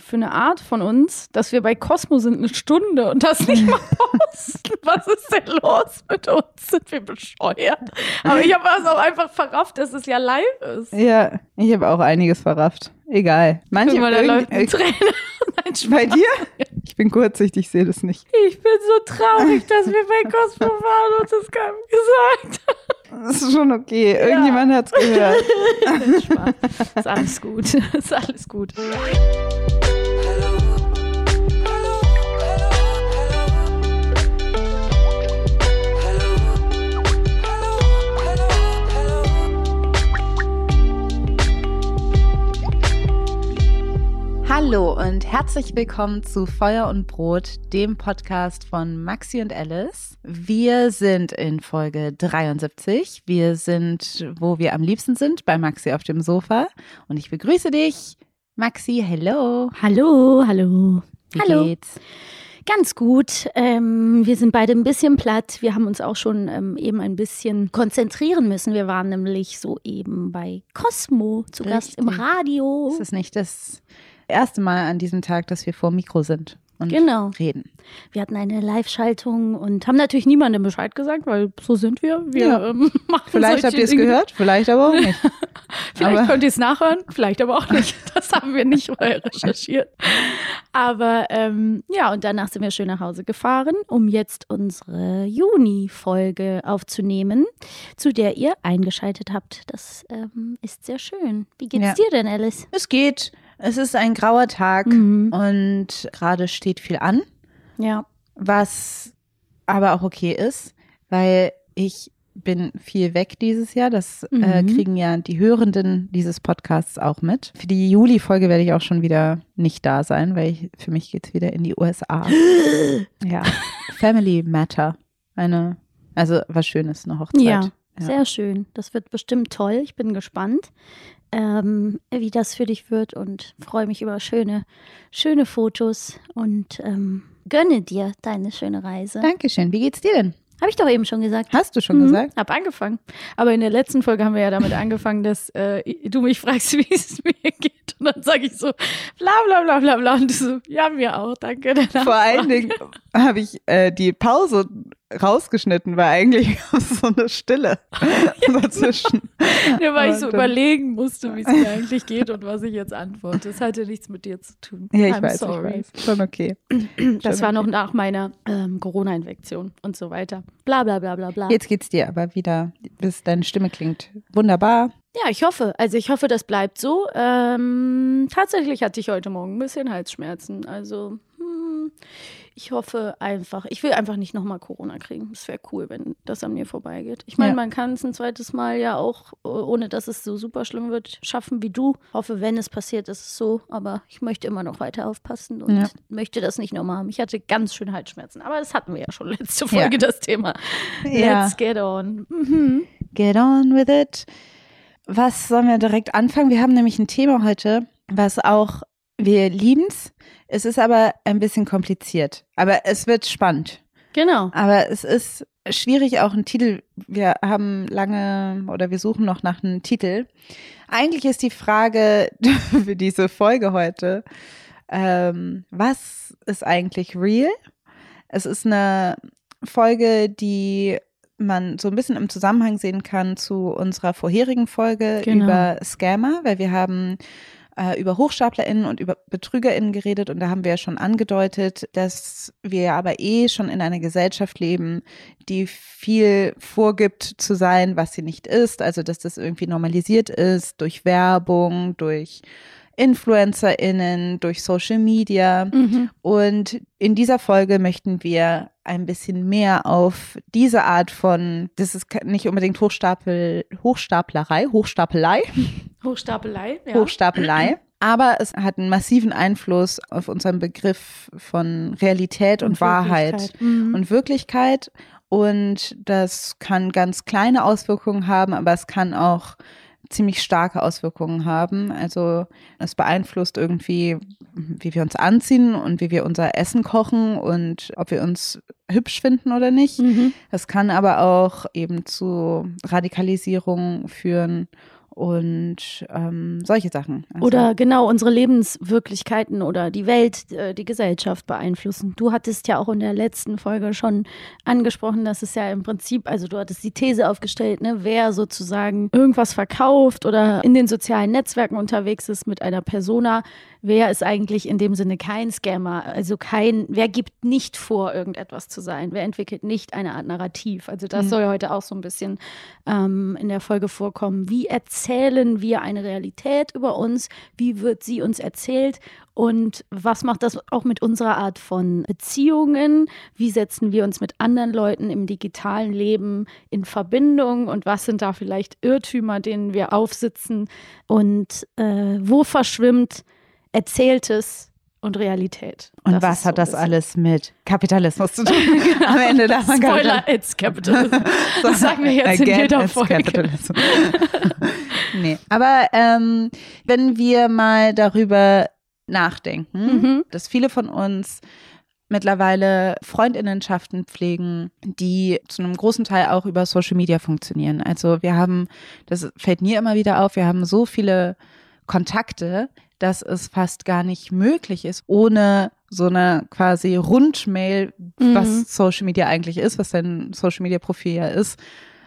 für eine Art von uns, dass wir bei Cosmo sind eine Stunde und das nicht mal posten. Was ist denn los mit uns? Sind wir bescheuert? Aber ich habe es auch einfach verrafft, dass es ja live ist. Ja, ich habe auch einiges verrafft. Egal. Manche Mal, da läuft ein. Nein, bei dir? Ich bin kurzsichtig, ich sehe das nicht. Ich bin so traurig, dass wir bei Cosmo waren und das keinem gesagt haben. Das ist schon okay. Irgendjemand ja. hat es gehört. Spaß. Ist alles gut. Ist alles gut. Hallo und herzlich willkommen zu Feuer und Brot, dem Podcast von Maxi und Alice. Wir sind in Folge 73. Wir sind, wo wir am liebsten sind, bei Maxi auf dem Sofa. Und ich begrüße dich, Maxi. Hello. Hallo, hallo. Wie hallo. geht's? Ganz gut. Ähm, wir sind beide ein bisschen platt. Wir haben uns auch schon ähm, eben ein bisschen konzentrieren müssen. Wir waren nämlich so eben bei Cosmo zu Gast im Radio. Das ist nicht das erste Mal an diesem Tag, dass wir vor Mikro sind und genau. reden. Wir hatten eine Live-Schaltung und haben natürlich niemandem Bescheid gesagt, weil so sind wir. Wir ja. ähm, machen Vielleicht habt ihr es gehört, vielleicht aber auch nicht. vielleicht aber könnt ihr es nachhören, vielleicht aber auch nicht. Das haben wir nicht vorher recherchiert. Aber ähm, ja, und danach sind wir schön nach Hause gefahren, um jetzt unsere Juni-Folge aufzunehmen, zu der ihr eingeschaltet habt. Das ähm, ist sehr schön. Wie geht's Ja. dir denn, Alice? Es geht. Es ist ein grauer Tag Mhm. und gerade steht viel an, Ja. was aber auch okay ist, weil ich bin viel weg dieses Jahr. Das äh, Mhm. kriegen ja die Hörenden dieses Podcasts auch mit. Für die Juli-Folge werde ich auch schon wieder nicht da sein, weil ich, für mich geht's wieder in die USA. ja. Family Matter. Eine, also was Schönes, eine Hochzeit. Ja, Sehr schön. Das wird bestimmt toll. Ich bin gespannt, ähm, wie das für dich wird und freue mich über schöne, schöne Fotos und ähm, gönne dir deine schöne Reise. Dankeschön. Wie geht's dir denn? Habe ich doch eben schon gesagt. Hast du schon Mhm, gesagt? Hab angefangen. Aber in der letzten Folge haben wir ja damit angefangen, dass äh, du mich fragst, wie es mir geht. Und dann sage ich so, bla bla bla bla bla. Und du so, ja, mir auch, danke. Vor allen. Dingen habe ich äh, die Pause rausgeschnitten, weil eigentlich gab es so eine Stille dazwischen. Ja, weil ich so überlegen musste, wie es mir eigentlich geht und was ich jetzt antworte. Das hatte nichts mit dir zu tun. Ja, ich I'm weiß, sorry. ich weiß. Schon okay. Das Schon war noch okay. nach meiner ähm, Corona-Infektion und so weiter. Bla bla bla bla bla. Jetzt geht's dir aber wieder, bis deine Stimme klingt wunderbar. Ja, ich hoffe. Also ich hoffe, das bleibt so. Ähm, tatsächlich hatte ich heute Morgen ein bisschen Halsschmerzen. Also hm, ich hoffe einfach, ich will einfach nicht nochmal Corona kriegen. Es wäre cool, wenn das an mir vorbeigeht. Ich meine, Ja. man kann es ein zweites Mal ja auch, ohne dass es so super schlimm wird, schaffen wie du. Hoffe, wenn es passiert, ist es so. Aber ich möchte immer noch weiter aufpassen und Ja. möchte das nicht nochmal haben. Ich hatte ganz schön Halsschmerzen. Aber das hatten wir ja schon letzte Folge, Ja. das Thema. Let's get on. Mhm. Get on with it. Was sollen wir direkt anfangen? Wir haben nämlich ein Thema heute, was auch, wir lieben's. Es ist aber ein bisschen kompliziert. Aber es wird spannend. Genau. Aber es ist, schwierig auch einen Titel. Wir haben lange oder wir suchen noch nach einem Titel. Eigentlich ist die Frage für diese Folge heute, ähm, was ist eigentlich real? Es ist eine Folge, die man so ein bisschen im Zusammenhang sehen kann zu unserer vorherigen Folge Genau. über Scammer, weil wir haben äh, über HochstaplerInnen und über BetrügerInnen geredet und da haben wir ja schon angedeutet, dass wir aber eh schon in einer Gesellschaft leben, die viel vorgibt zu sein, was sie nicht ist. Also, dass das irgendwie normalisiert ist durch Werbung, durch InfluencerInnen, durch Social Media. Mhm. Und in dieser Folge möchten wir ein bisschen mehr auf diese Art von, das ist nicht unbedingt Hochstapel, Hochstaplerei, Hochstapelei, Hochstapelei. Ja. Hochstapelei. Aber es hat einen massiven Einfluss auf unseren Begriff von Realität und, Wahrheit Wirklichkeit. Mhm. und Wirklichkeit. Und das kann ganz kleine Auswirkungen haben, aber es kann auch ziemlich starke Auswirkungen haben. Also es beeinflusst irgendwie, wie wir uns anziehen und wie wir unser Essen kochen und ob wir uns hübsch finden oder nicht. Mhm. Es kann aber auch eben zu Radikalisierung führen und ähm, solche Sachen. Also, Oder genau unsere Lebenswirklichkeiten oder die Welt, äh, die Gesellschaft beeinflussen. Du hattest ja auch in der letzten Folge schon angesprochen, dass es ja im Prinzip, also du hattest die These aufgestellt, ne, wer sozusagen irgendwas verkauft oder in den sozialen Netzwerken unterwegs ist mit einer Persona, wer ist eigentlich in dem Sinne kein Scammer, also kein, wer gibt nicht vor, irgendetwas zu sein, wer entwickelt nicht eine Art Narrativ. Also das Mhm. soll ja heute auch so ein bisschen ähm, in der Folge vorkommen. Wie erzählen wir eine Realität über uns? Wie wird sie uns erzählt? Und was macht das auch mit unserer Art von Beziehungen? Wie setzen wir uns mit anderen Leuten im digitalen Leben in Verbindung? Und was sind da vielleicht Irrtümer, denen wir aufsitzen? Und äh, wo verschwimmt Erzähltes und Realität? und Das was ist so hat das alles mit Kapitalismus zu tun? Am Ende darf man gar nicht- Spoiler, it's Capitalism. Das sagen wir jetzt in jeder Folge. nee, aber ähm, wenn wir mal darüber nachdenken, Mhm. dass viele von uns mittlerweile Freundinnenschaften pflegen, die zu einem großen Teil auch über Social Media funktionieren. Also wir haben, das fällt mir immer wieder auf, wir haben so viele Kontakte, dass es fast gar nicht möglich ist, ohne so eine quasi Rundmail, Mhm. was Social Media eigentlich ist, was dein Social Media Profil ja ist,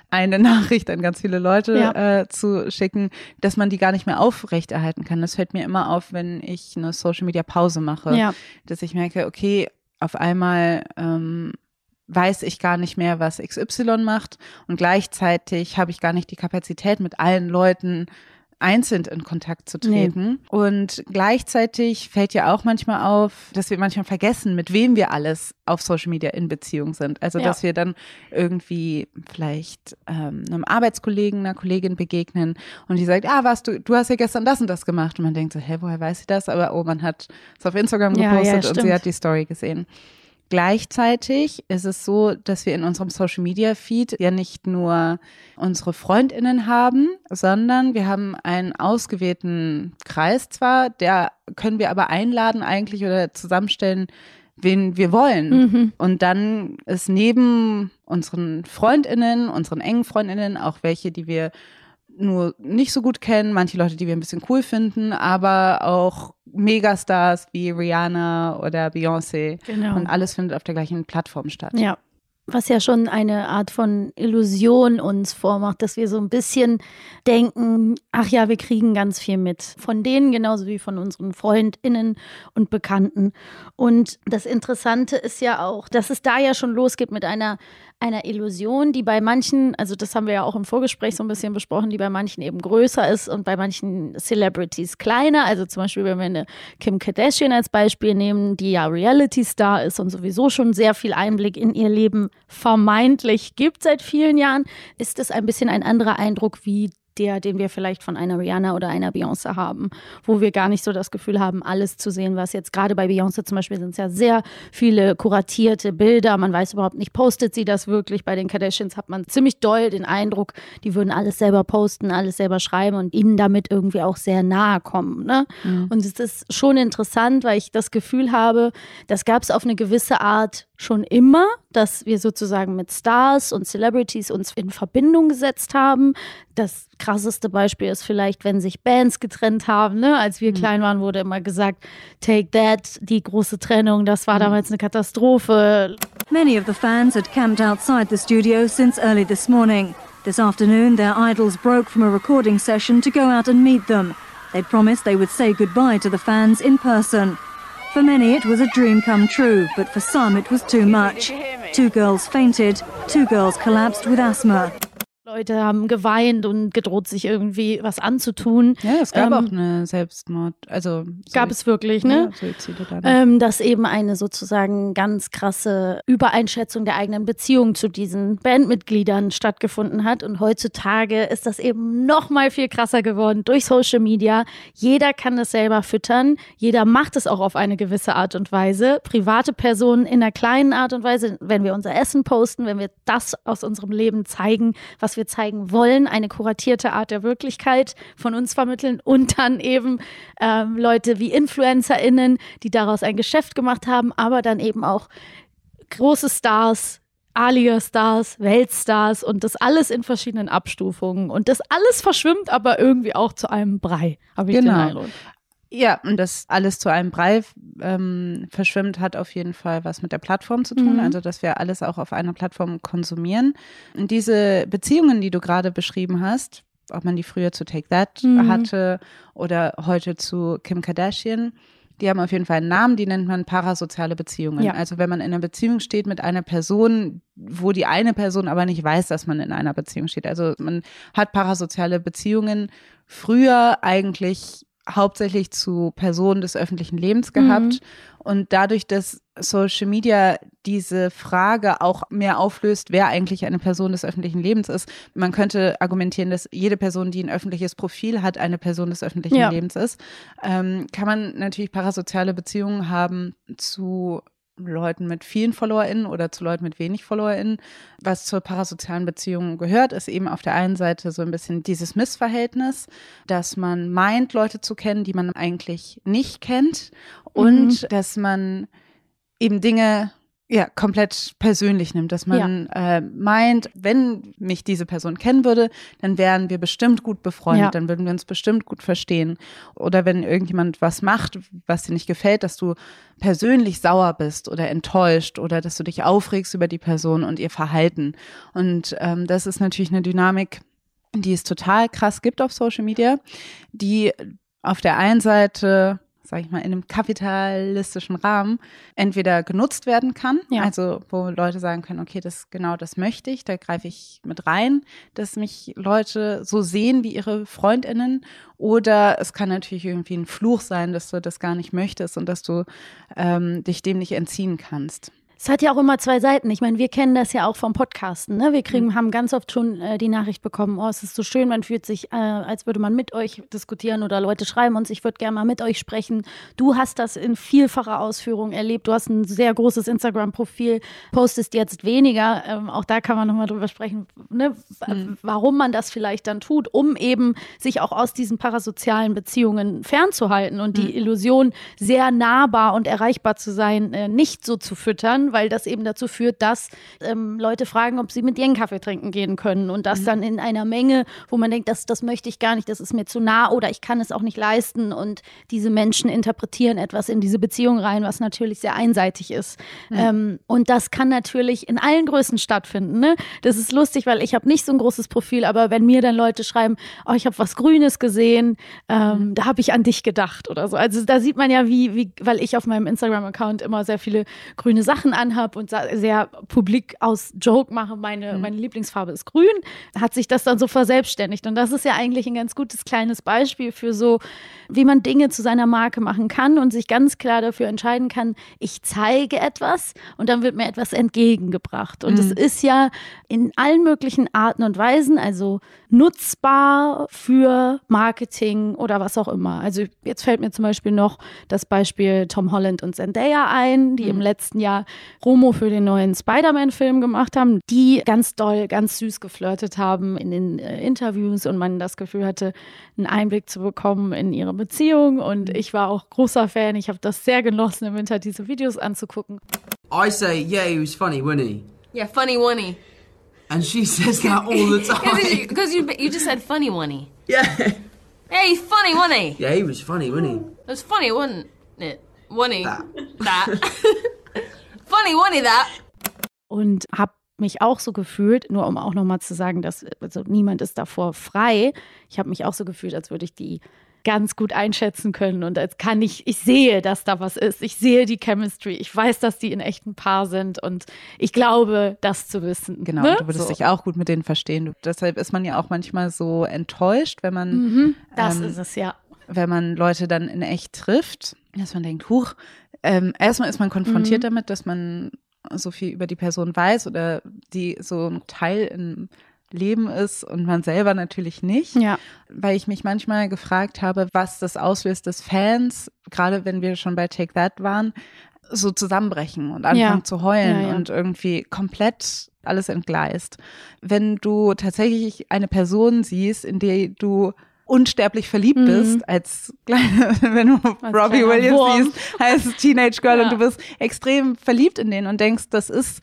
eine Nachricht an ganz viele Leute Ja. äh, zu schicken, dass man die gar nicht mehr aufrechterhalten kann. Das fällt mir immer auf, wenn ich eine Social Media Pause mache, Ja. dass ich merke, okay, auf einmal ähm, weiß ich gar nicht mehr, was XY macht und gleichzeitig habe ich gar nicht die Kapazität, mit allen Leuten einzeln in Kontakt zu Nee. treten. Und gleichzeitig fällt ja auch manchmal auf, dass wir manchmal vergessen, mit wem wir alles auf Social Media in Beziehung sind. Also Ja. dass wir dann irgendwie vielleicht ähm, einem Arbeitskollegen, einer Kollegin begegnen und die sagt, ah, was, du, du hast ja gestern das und das gemacht. Und man denkt so, hä, woher weiß sie das? Aber oh, man hat es auf Instagram Ja, ja, gepostet und sie hat die Story gesehen. Gleichzeitig ist es so, dass wir in unserem Social Media Feed ja nicht nur unsere Freundinnen haben, sondern wir haben einen ausgewählten Kreis zwar, der können wir aber einladen eigentlich oder zusammenstellen, wen wir wollen. Mhm. Und dann ist neben unseren Freundinnen, unseren engen Freundinnen auch welche, die wir nur nicht so gut kennen, manche Leute, die wir ein bisschen cool finden, aber auch Megastars wie Rihanna oder Beyoncé. Genau. Und alles findet auf der gleichen Plattform statt. Ja. Was ja schon eine Art von Illusion uns vormacht, dass wir so ein bisschen denken, ach ja, wir kriegen ganz viel mit. Von denen genauso wie von unseren FreundInnen und Bekannten. Und das Interessante ist ja auch, dass es da ja schon losgeht mit einer, einer Illusion, die bei manchen, also das haben wir ja auch im Vorgespräch so ein bisschen besprochen, die bei manchen eben größer ist und bei manchen Celebrities kleiner. Also zum Beispiel, wenn wir eine Kim Kardashian als Beispiel nehmen, die ja Reality-Star ist und sowieso schon sehr viel Einblick in ihr Leben vermeintlich gibt seit vielen Jahren, ist es ein bisschen ein anderer Eindruck wie der, den wir vielleicht von einer Rihanna oder einer Beyoncé haben, wo wir gar nicht so das Gefühl haben, alles zu sehen, was jetzt gerade bei Beyoncé zum Beispiel sind es ja sehr viele kuratierte Bilder. Man weiß überhaupt nicht, postet sie das wirklich? Bei den Kardashians hat man ziemlich doll den Eindruck, die würden alles selber posten, alles selber schreiben und ihnen damit irgendwie auch sehr nahe kommen. Ne? Und es ist schon interessant, weil ich das Gefühl habe, das gab es auf eine gewisse Art schon immer, dass wir sozusagen mit Stars und Celebrities uns in Verbindung gesetzt haben. Das krasseste Beispiel ist vielleicht, wenn sich Bands getrennt haben. Ne? Als wir mhm. klein waren, wurde immer gesagt, Take That, die große Trennung, das war mhm. damals eine Katastrophe. Many of the fans had camped outside the studio since early this morning. This afternoon, their idols broke from a recording session to go out and meet them. They promised they would say goodbye to the fans in person. For many, it was a dream come true, but for some, it was too much. Two girls fainted, two girls collapsed with asthma. Leute haben geweint und gedroht, sich irgendwie was anzutun. Ja, es gab ähm, auch eine Selbstmord. Also gab es wirklich, ne? Ja, ähm, dass eben eine sozusagen ganz krasse Übereinschätzung der eigenen Beziehung zu diesen Bandmitgliedern stattgefunden hat. Und heutzutage ist das eben noch mal viel krasser geworden durch Social Media. Jeder kann es selber füttern. Jeder macht es auch auf eine gewisse Art und Weise. Private Personen in einer kleinen Art und Weise, wenn wir unser Essen posten, wenn wir das aus unserem Leben zeigen, was was wir zeigen wollen, eine kuratierte Art der Wirklichkeit von uns vermitteln und dann eben ähm, Leute wie InfluencerInnen, die daraus ein Geschäft gemacht haben, aber dann eben auch große Stars, Alia-Stars, Weltstars und das alles in verschiedenen Abstufungen. Und das alles verschwimmt aber irgendwie auch zu einem Brei, habe ich genau. den Eindruck. Ja, und das alles zu einem Brei ähm, verschwimmt, hat auf jeden Fall was mit der Plattform zu tun. Mhm. Also, dass wir alles auch auf einer Plattform konsumieren. Und diese Beziehungen, die du gerade beschrieben hast, ob man die früher zu Take That mhm. hatte oder heute zu Kim Kardashian, die haben auf jeden Fall einen Namen, die nennt man parasoziale Beziehungen. Ja. Also wenn man in einer Beziehung steht mit einer Person, wo die eine Person aber nicht weiß, dass man in einer Beziehung steht. Also man hat parasoziale Beziehungen früher eigentlich hauptsächlich zu Personen des öffentlichen Lebens gehabt. Mhm. Und dadurch, dass Social Media diese Frage auch mehr auflöst, wer eigentlich eine Person des öffentlichen Lebens ist, man könnte argumentieren, dass jede Person, die ein öffentliches Profil hat, eine Person des öffentlichen ja. Lebens ist, ähm, kann man natürlich parasoziale Beziehungen haben zu Leuten mit vielen FollowerInnen oder zu Leuten mit wenig FollowerInnen. Was zur parasozialen Beziehung gehört, ist eben auf der einen Seite so ein bisschen dieses Missverhältnis, dass man meint, Leute zu kennen, die man eigentlich nicht kennt und mhm. dass man eben Dinge ja, komplett persönlich nimmt, dass man ja. äh, meint, wenn mich diese Person kennen würde, dann wären wir bestimmt gut befreundet, ja. dann würden wir uns bestimmt gut verstehen. Oder wenn irgendjemand was macht, was dir nicht gefällt, dass du persönlich sauer bist oder enttäuscht oder dass du dich aufregst über die Person und ihr Verhalten. Und ähm, das ist natürlich eine Dynamik, die es total krass gibt auf Social Media, die auf der einen Seite sage ich mal, in einem kapitalistischen Rahmen entweder genutzt werden kann, ja. also wo Leute sagen können, okay, das genau das möchte ich, da greife ich mit rein, dass mich Leute so sehen wie ihre Freundinnen oder es kann natürlich irgendwie ein Fluch sein, dass du das gar nicht möchtest und dass du ähm, dich dem nicht entziehen kannst. Es hat ja auch immer zwei Seiten. Ich meine, wir kennen das ja auch vom Podcasten. Ne? Wir kriegen, mhm. haben ganz oft schon äh, die Nachricht bekommen, oh, es ist so schön, man fühlt sich, äh, als würde man mit euch diskutieren oder Leute schreiben uns, ich würde gerne mal mit euch sprechen. Du hast das in vielfacher Ausführung erlebt. Du hast ein sehr großes Instagram-Profil, postest jetzt weniger. Ähm, auch da kann man nochmal drüber sprechen, ne? mhm. warum man das vielleicht dann tut, um eben sich auch aus diesen parasozialen Beziehungen fernzuhalten und mhm. die Illusion, sehr nahbar und erreichbar zu sein, äh, nicht so zu füttern weil das eben dazu führt, dass ähm, Leute fragen, ob sie mit einen Kaffee trinken gehen können und das mhm. dann in einer Menge, wo man denkt, das, das möchte ich gar nicht, das ist mir zu nah oder ich kann es auch nicht leisten und diese Menschen interpretieren etwas in diese Beziehung rein, was natürlich sehr einseitig ist. Mhm. Ähm, und das kann natürlich in allen Größen stattfinden. Ne? Das ist lustig, weil ich habe nicht so ein großes Profil, aber wenn mir dann Leute schreiben, oh, ich habe was Grünes gesehen, ähm, mhm. da habe ich an dich gedacht oder so. Also da sieht man ja, wie, wie weil ich auf meinem Instagram-Account immer sehr viele grüne Sachen anhabe und sehr publik aus Joke mache, meine, mhm. meine Lieblingsfarbe ist grün, hat sich das dann so verselbstständigt. Und das ist ja eigentlich ein ganz gutes kleines Beispiel für so, wie man Dinge zu seiner Marke machen kann und sich ganz klar dafür entscheiden kann, ich zeige etwas und dann wird mir etwas entgegengebracht. Und es mhm. ist ja in allen möglichen Arten und Weisen, also nutzbar für Marketing oder was auch immer. Also jetzt fällt mir zum Beispiel noch das Beispiel Tom Holland und Zendaya ein, die mhm. im letzten Jahr Promo für den neuen Spider-Man-Film gemacht haben, die ganz doll, ganz süß geflirtet haben in den äh, Interviews und man das Gefühl hatte, einen Einblick zu bekommen in ihre Beziehung. Und ich war auch großer Fan. Ich habe das sehr genossen, im Winter diese Videos anzugucken. I say, yeah, he was funny, wasn't he? Yeah, funny one And she says that all the time. Because you, you just said funny one yeah. Hey, he's funny one Yeah, he was funny, wasn't he? It was funny, wasn't it? One That. That. funny one that. und habe mich auch so gefühlt, nur um auch nochmal zu sagen, dass also niemand ist davor frei. Ich habe mich auch so gefühlt, als würde ich die ganz gut einschätzen können und als kann ich, ich sehe, dass da was ist. Ich sehe die Chemistry. Ich weiß, dass die in echten Paar sind und ich glaube, das zu wissen. Genau, ne? du würdest so. dich auch gut mit denen verstehen. Du, deshalb ist man ja auch manchmal so enttäuscht, wenn man, Mhm, das ähm, ist es, ja. wenn man Leute dann in echt trifft, dass man denkt, huch, ähm, erstmal ist man konfrontiert Mhm. damit, dass man so viel über die Person weiß oder die so ein Teil im Leben ist und man selber natürlich nicht. Ja. Weil ich mich manchmal gefragt habe, was das auslöst, dass Fans, gerade wenn wir schon bei Take That waren, so zusammenbrechen und anfangen Ja. zu heulen Ja, und irgendwie komplett alles entgleist. Wenn du tatsächlich eine Person siehst, in die du unsterblich verliebt Mhm. bist, als kleine, wenn du Robbie kleiner Williams Wurm. siehst, als Teenage Girl Ja. und du bist extrem verliebt in den und denkst, das ist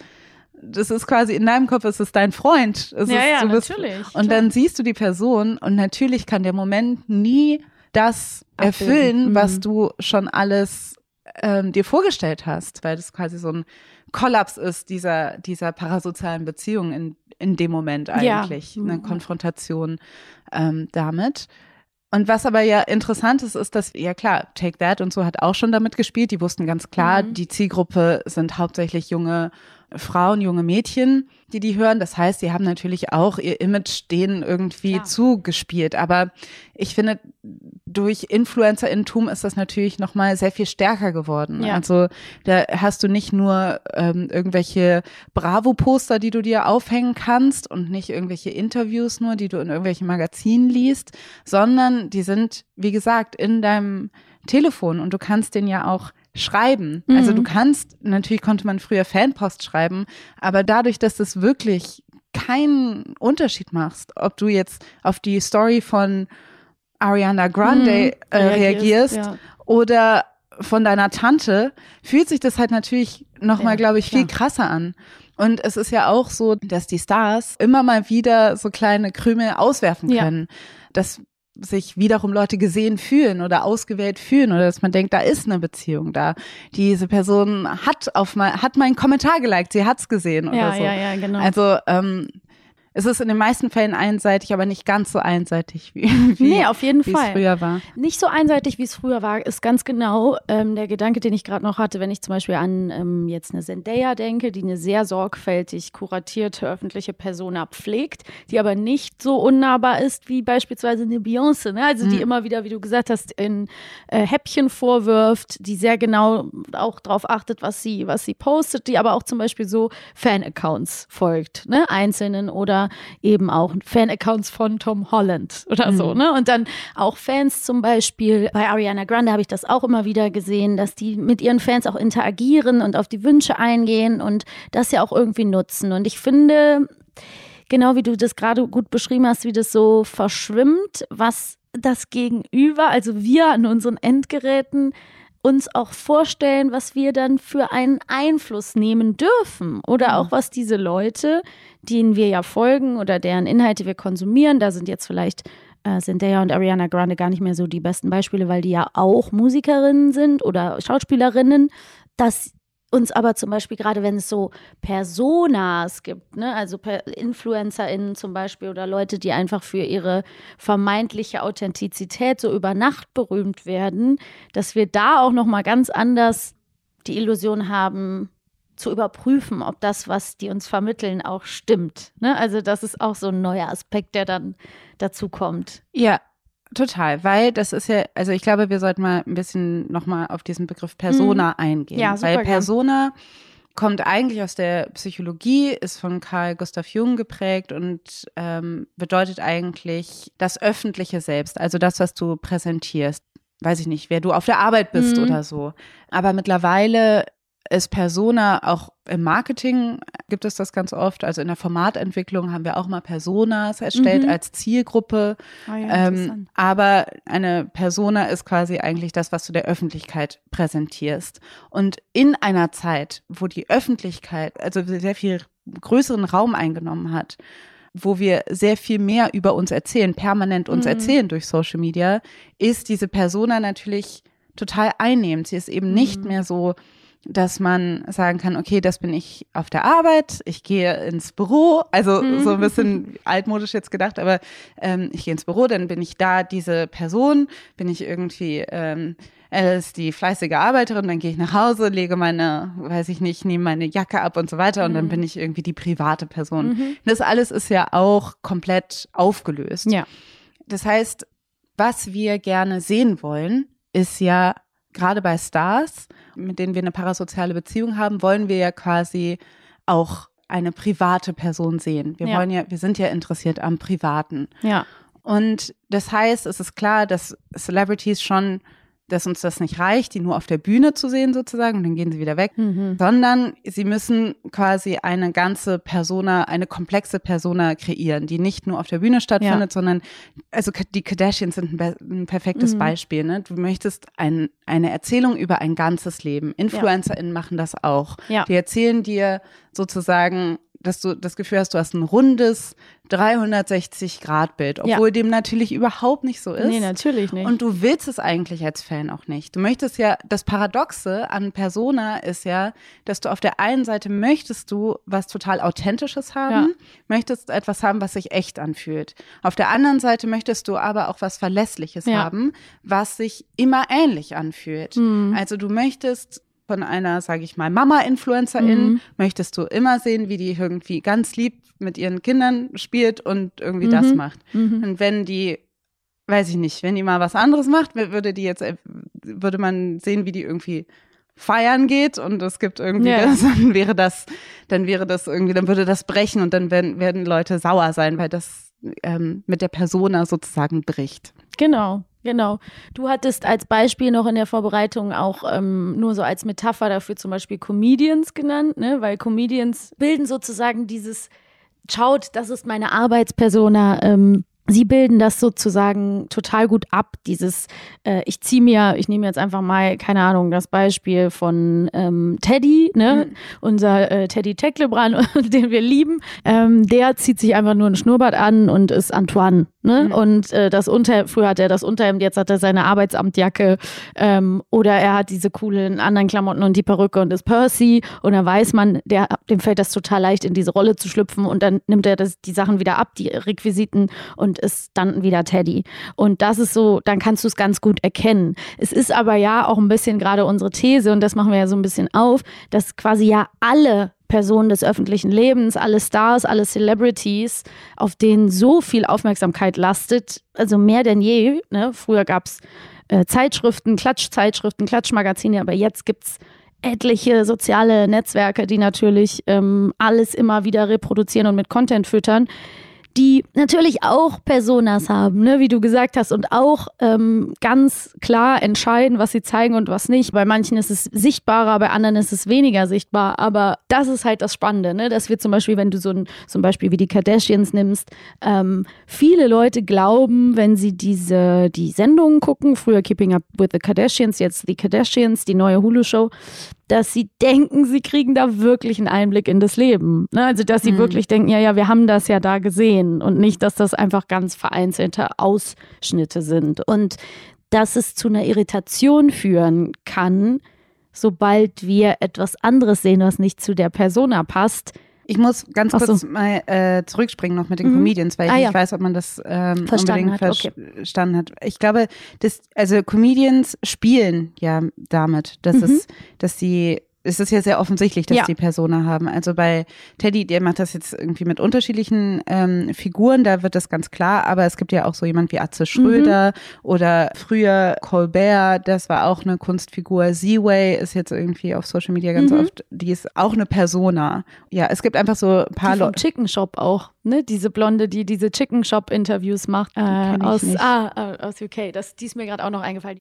das ist quasi in deinem Kopf, es ist dein Freund. Es Ja, ist, ja, du bist, natürlich, Und klar. dann siehst du die Person und natürlich kann der Moment nie das erfüllen, Mhm. was du schon alles ähm, dir vorgestellt hast, weil das quasi so ein Kollaps ist dieser, dieser parasozialen Beziehung in, in dem Moment Ja. eigentlich. Mhm. Eine Konfrontation ähm, damit. Und was aber ja interessant ist, ist, dass, ja klar, Take That und so hat auch schon damit gespielt. Die wussten ganz klar, Mhm. die Zielgruppe sind hauptsächlich junge Frauen, junge Mädchen, die die hören. Das heißt, sie haben natürlich auch ihr Image denen irgendwie Klar. zugespielt. Aber ich finde, durch Influencerinnentum ist das natürlich nochmal sehr viel stärker geworden. Ja. Also da hast du nicht nur ähm, irgendwelche Bravo-Poster, die du dir aufhängen kannst und nicht irgendwelche Interviews nur, die du in irgendwelchen Magazinen liest, sondern die sind, wie gesagt, in deinem Telefon und du kannst den ja auch schreiben. Also Mhm. du kannst, natürlich konnte man früher Fanpost schreiben, aber dadurch, dass das wirklich keinen Unterschied machst, ob du jetzt auf die Story von Ariana Grande Mhm. äh, reagierst ja. oder von deiner Tante, fühlt sich das halt natürlich nochmal, Ja, glaube ich, viel krasser an. Und es ist ja auch so, dass die Stars immer mal wieder so kleine Krümel auswerfen Ja. können. Sich wiederum Leute gesehen fühlen oder ausgewählt fühlen oder dass man denkt, da ist eine Beziehung da. Diese Person hat auf mein, hat meinen Kommentar geliked, sie hat's gesehen oder Ja, so. ja, ja, genau. Also ähm, es ist in den meisten Fällen einseitig, aber nicht ganz so einseitig wie, wie, Nee, auf jeden wie Fall. es früher war. Nicht so einseitig, wie es früher war, ist ganz genau ähm, der Gedanke, den ich gerade noch hatte, wenn ich zum Beispiel an ähm, jetzt eine Zendaya denke, die eine sehr sorgfältig kuratierte öffentliche Persona pflegt, die aber nicht so unnahbar ist wie beispielsweise eine Beyoncé, ne? also die Mhm. immer wieder, wie du gesagt hast, in äh, Häppchen vorwirft, die sehr genau auch darauf achtet, was sie, was sie postet, die aber auch zum Beispiel so Fan-Accounts folgt, ne? einzelnen oder eben auch Fan-Accounts von Tom Holland oder so, Mhm. ne? Und dann auch Fans zum Beispiel, bei Ariana Grande habe ich das auch immer wieder gesehen, dass die mit ihren Fans auch interagieren und auf die Wünsche eingehen und das ja auch irgendwie nutzen. Und ich finde, genau wie du das gerade gut beschrieben hast, wie das so verschwimmt, was das Gegenüber, also wir an unseren Endgeräten, uns auch vorstellen, was wir dann für einen Einfluss nehmen dürfen. Oder auch was diese Leute, denen wir ja folgen oder deren Inhalte wir konsumieren, da sind jetzt vielleicht äh, Zendaya und Ariana Grande gar nicht mehr so die besten Beispiele, weil die ja auch Musikerinnen sind oder Schauspielerinnen, dass uns aber zum Beispiel gerade, wenn es so Personas gibt, ne, also InfluencerInnen zum Beispiel oder Leute, die einfach für ihre vermeintliche Authentizität so über Nacht berühmt werden, dass wir da auch nochmal ganz anders die Illusion haben, zu überprüfen, ob das, was die uns vermitteln, auch stimmt. Ne? Also das ist auch so ein neuer Aspekt, der dann dazu kommt. Ja, total, weil das ist ja, also ich glaube, wir sollten mal ein bisschen nochmal auf diesen Begriff Persona eingehen. Mhm. Ja, super weil gern. Persona kommt eigentlich aus der Psychologie, ist von Carl Gustav Jung geprägt und ähm, bedeutet eigentlich das öffentliche Selbst, also das, was du präsentierst. Weiß ich nicht, wer du auf der Arbeit bist Mhm. oder so. Aber mittlerweile ist Persona auch im Marketing gibt es das ganz oft. Also in der Formatentwicklung haben wir auch mal Personas erstellt Mhm. als Zielgruppe. Ah ja, Ähm, aber eine Persona ist quasi eigentlich das, was du der Öffentlichkeit präsentierst. Und in einer Zeit, wo die Öffentlichkeit also sehr viel größeren Raum eingenommen hat, wo wir sehr viel mehr über uns erzählen, permanent uns Mhm. erzählen durch Social Media, ist diese Persona natürlich total einnehmend. Sie ist eben nicht Mhm. mehr so, dass man sagen kann, okay, das bin ich auf der Arbeit, ich gehe ins Büro, also Mhm. so ein bisschen altmodisch jetzt gedacht, aber ähm, ich gehe ins Büro, dann bin ich da diese Person, bin ich irgendwie, ähm, er ist die fleißige Arbeiterin, dann gehe ich nach Hause, lege meine, weiß ich nicht, nehme meine Jacke ab und so weiter und Mhm. dann bin ich irgendwie die private Person. Das alles ist ja auch komplett aufgelöst. Ja. Das heißt, was wir gerne sehen wollen, ist ja gerade bei Stars, mit denen wir eine parasoziale Beziehung haben, wollen wir ja quasi auch eine private Person sehen. Wir Ja. wollen ja, wir sind ja interessiert am Privaten. Ja. Und das heißt, es ist klar, dass Celebrities schon, dass uns das nicht reicht, die nur auf der Bühne zu sehen sozusagen und dann gehen sie wieder weg, Mhm. sondern sie müssen quasi eine ganze Persona, eine komplexe Persona kreieren, die nicht nur auf der Bühne stattfindet, sondern also die Kardashians sind ein, ein perfektes Mhm. Beispiel. Ne? Du möchtest ein, eine Erzählung über ein ganzes Leben. InfluencerInnen machen das auch. Ja. Die erzählen dir sozusagen, dass du das Gefühl hast, du hast ein rundes 360-Grad-Bild, Ja. obwohl dem natürlich überhaupt nicht so ist. Nee, natürlich nicht. Und du willst es eigentlich als Fan auch nicht. Du möchtest ja, das Paradoxe an Persona ist ja, dass du auf der einen Seite möchtest du was total Authentisches haben, Ja. möchtest etwas haben, was sich echt anfühlt. Auf der anderen Seite möchtest du aber auch was Verlässliches Ja. haben, was sich immer ähnlich anfühlt. Mhm. Also du möchtest von einer, sage ich mal, Mama-Influencerin, Mhm. möchtest du immer sehen, wie die irgendwie ganz lieb mit ihren Kindern spielt und irgendwie das Mhm. macht. Mhm. Und wenn die, weiß ich nicht, wenn die mal was anderes macht, würde die jetzt, äh, würde man sehen, wie die irgendwie feiern geht und es gibt irgendwie Ja. das, dann wäre das, dann wäre das irgendwie, dann würde das brechen und dann werden, werden Leute sauer sein, weil das ähm, mit der Persona sozusagen bricht. Genau, genau. Du hattest als Beispiel noch in der Vorbereitung auch ähm, nur so als Metapher dafür zum Beispiel Comedians genannt, ne? weil Comedians bilden sozusagen dieses, schaut, das ist meine Arbeitspersona. Ähm, Sie bilden das sozusagen total gut ab, dieses, äh, ich ziehe mir, ich nehme jetzt einfach mal, keine Ahnung, das Beispiel von ähm, Teddy, ne, unser äh, Teddy Tecklebrand, den wir lieben, ähm, der zieht sich einfach nur ein Schnurrbart an und ist Antoine, ne, und äh, das Unter, früher hat er das Unterhemd, jetzt hat er seine Arbeitsamtjacke, ähm, oder er hat diese coolen anderen Klamotten und die Perücke und ist Percy. Und dann weiß man, der, dem fällt das total leicht, in diese Rolle zu schlüpfen. Und dann nimmt er das, die Sachen wieder ab, die Requisiten. Und ist dann wieder Teddy. Und das ist so, dann kannst du es ganz gut erkennen. Es ist aber ja auch ein bisschen gerade unsere These und das machen wir ja so ein bisschen auf, dass quasi ja alle Personen des öffentlichen Lebens, alle Stars, alle Celebrities, auf denen so viel Aufmerksamkeit lastet, also mehr denn je. Ne? Früher gab es äh, Zeitschriften, Klatschzeitschriften, Klatschmagazine, aber jetzt gibt's etliche soziale Netzwerke, die natürlich ähm, alles immer wieder reproduzieren und mit Content füttern, die natürlich auch Personas haben, ne, wie du gesagt hast, und auch ähm, ganz klar entscheiden, was sie zeigen und was nicht. Bei manchen ist es sichtbarer, bei anderen ist es weniger sichtbar. Aber das ist halt das Spannende, ne? dass wir zum Beispiel, wenn du so ein zum Beispiel wie die Kardashians nimmst, ähm, viele Leute glauben, wenn sie diese die Sendungen gucken, früher Keeping Up with the Kardashians, jetzt die Kardashians, die neue Hulu-Show, dass sie denken, sie kriegen da wirklich einen Einblick in das Leben. Ne? Also, dass sie wirklich denken, ja, ja, wir haben das ja da gesehen und nicht, dass das einfach ganz vereinzelte Ausschnitte sind. Und dass es zu einer Irritation führen kann, sobald wir etwas anderes sehen, was nicht zu der Persona passt. Ich muss ganz so. kurz mal äh, zurückspringen noch mit den Mhm. Comedians, weil ich Ah, nicht ja. weiß, ob man das ähm, Verstanden unbedingt hat, okay. verstanden hat. Ich glaube, dass, also Comedians spielen ja damit, dass Mhm. es, dass sie es ist ja sehr offensichtlich, dass Ja. die Persona haben. Also bei Teddy, der macht das jetzt irgendwie mit unterschiedlichen ähm, Figuren, da wird das ganz klar, aber es gibt ja auch so jemand wie Atze Schröder oder früher Colbert, das war auch eine Kunstfigur. Z-Way ist jetzt irgendwie auf Social Media ganz Mhm. oft, die ist auch eine Persona. Ja, es gibt einfach so ein paar Leute. Chicken Shop auch, ne? Diese Blonde, die diese Chicken Shop Interviews macht äh, kenn ich aus, nicht. ah, äh, aus UK. Das, die ist mir gerade auch noch eingefallen.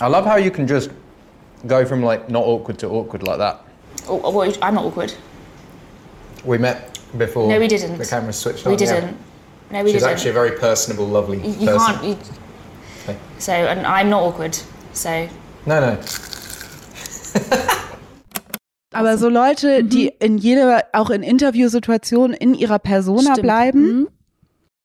I love how you can just go from like not awkward to awkward like that. Oh, oh, well, I'm not awkward. We met before No, we didn't. the camera switched We on. yeah. didn't. No, we She's didn't. She's actually a very personable, lovely you you person. can't. You, Okay. so, and I'm not awkward. So, No, no. Aber so Leute, die in jeder, auch in Interviewsituationen in ihrer Persona Stimmt. bleiben, Mhm.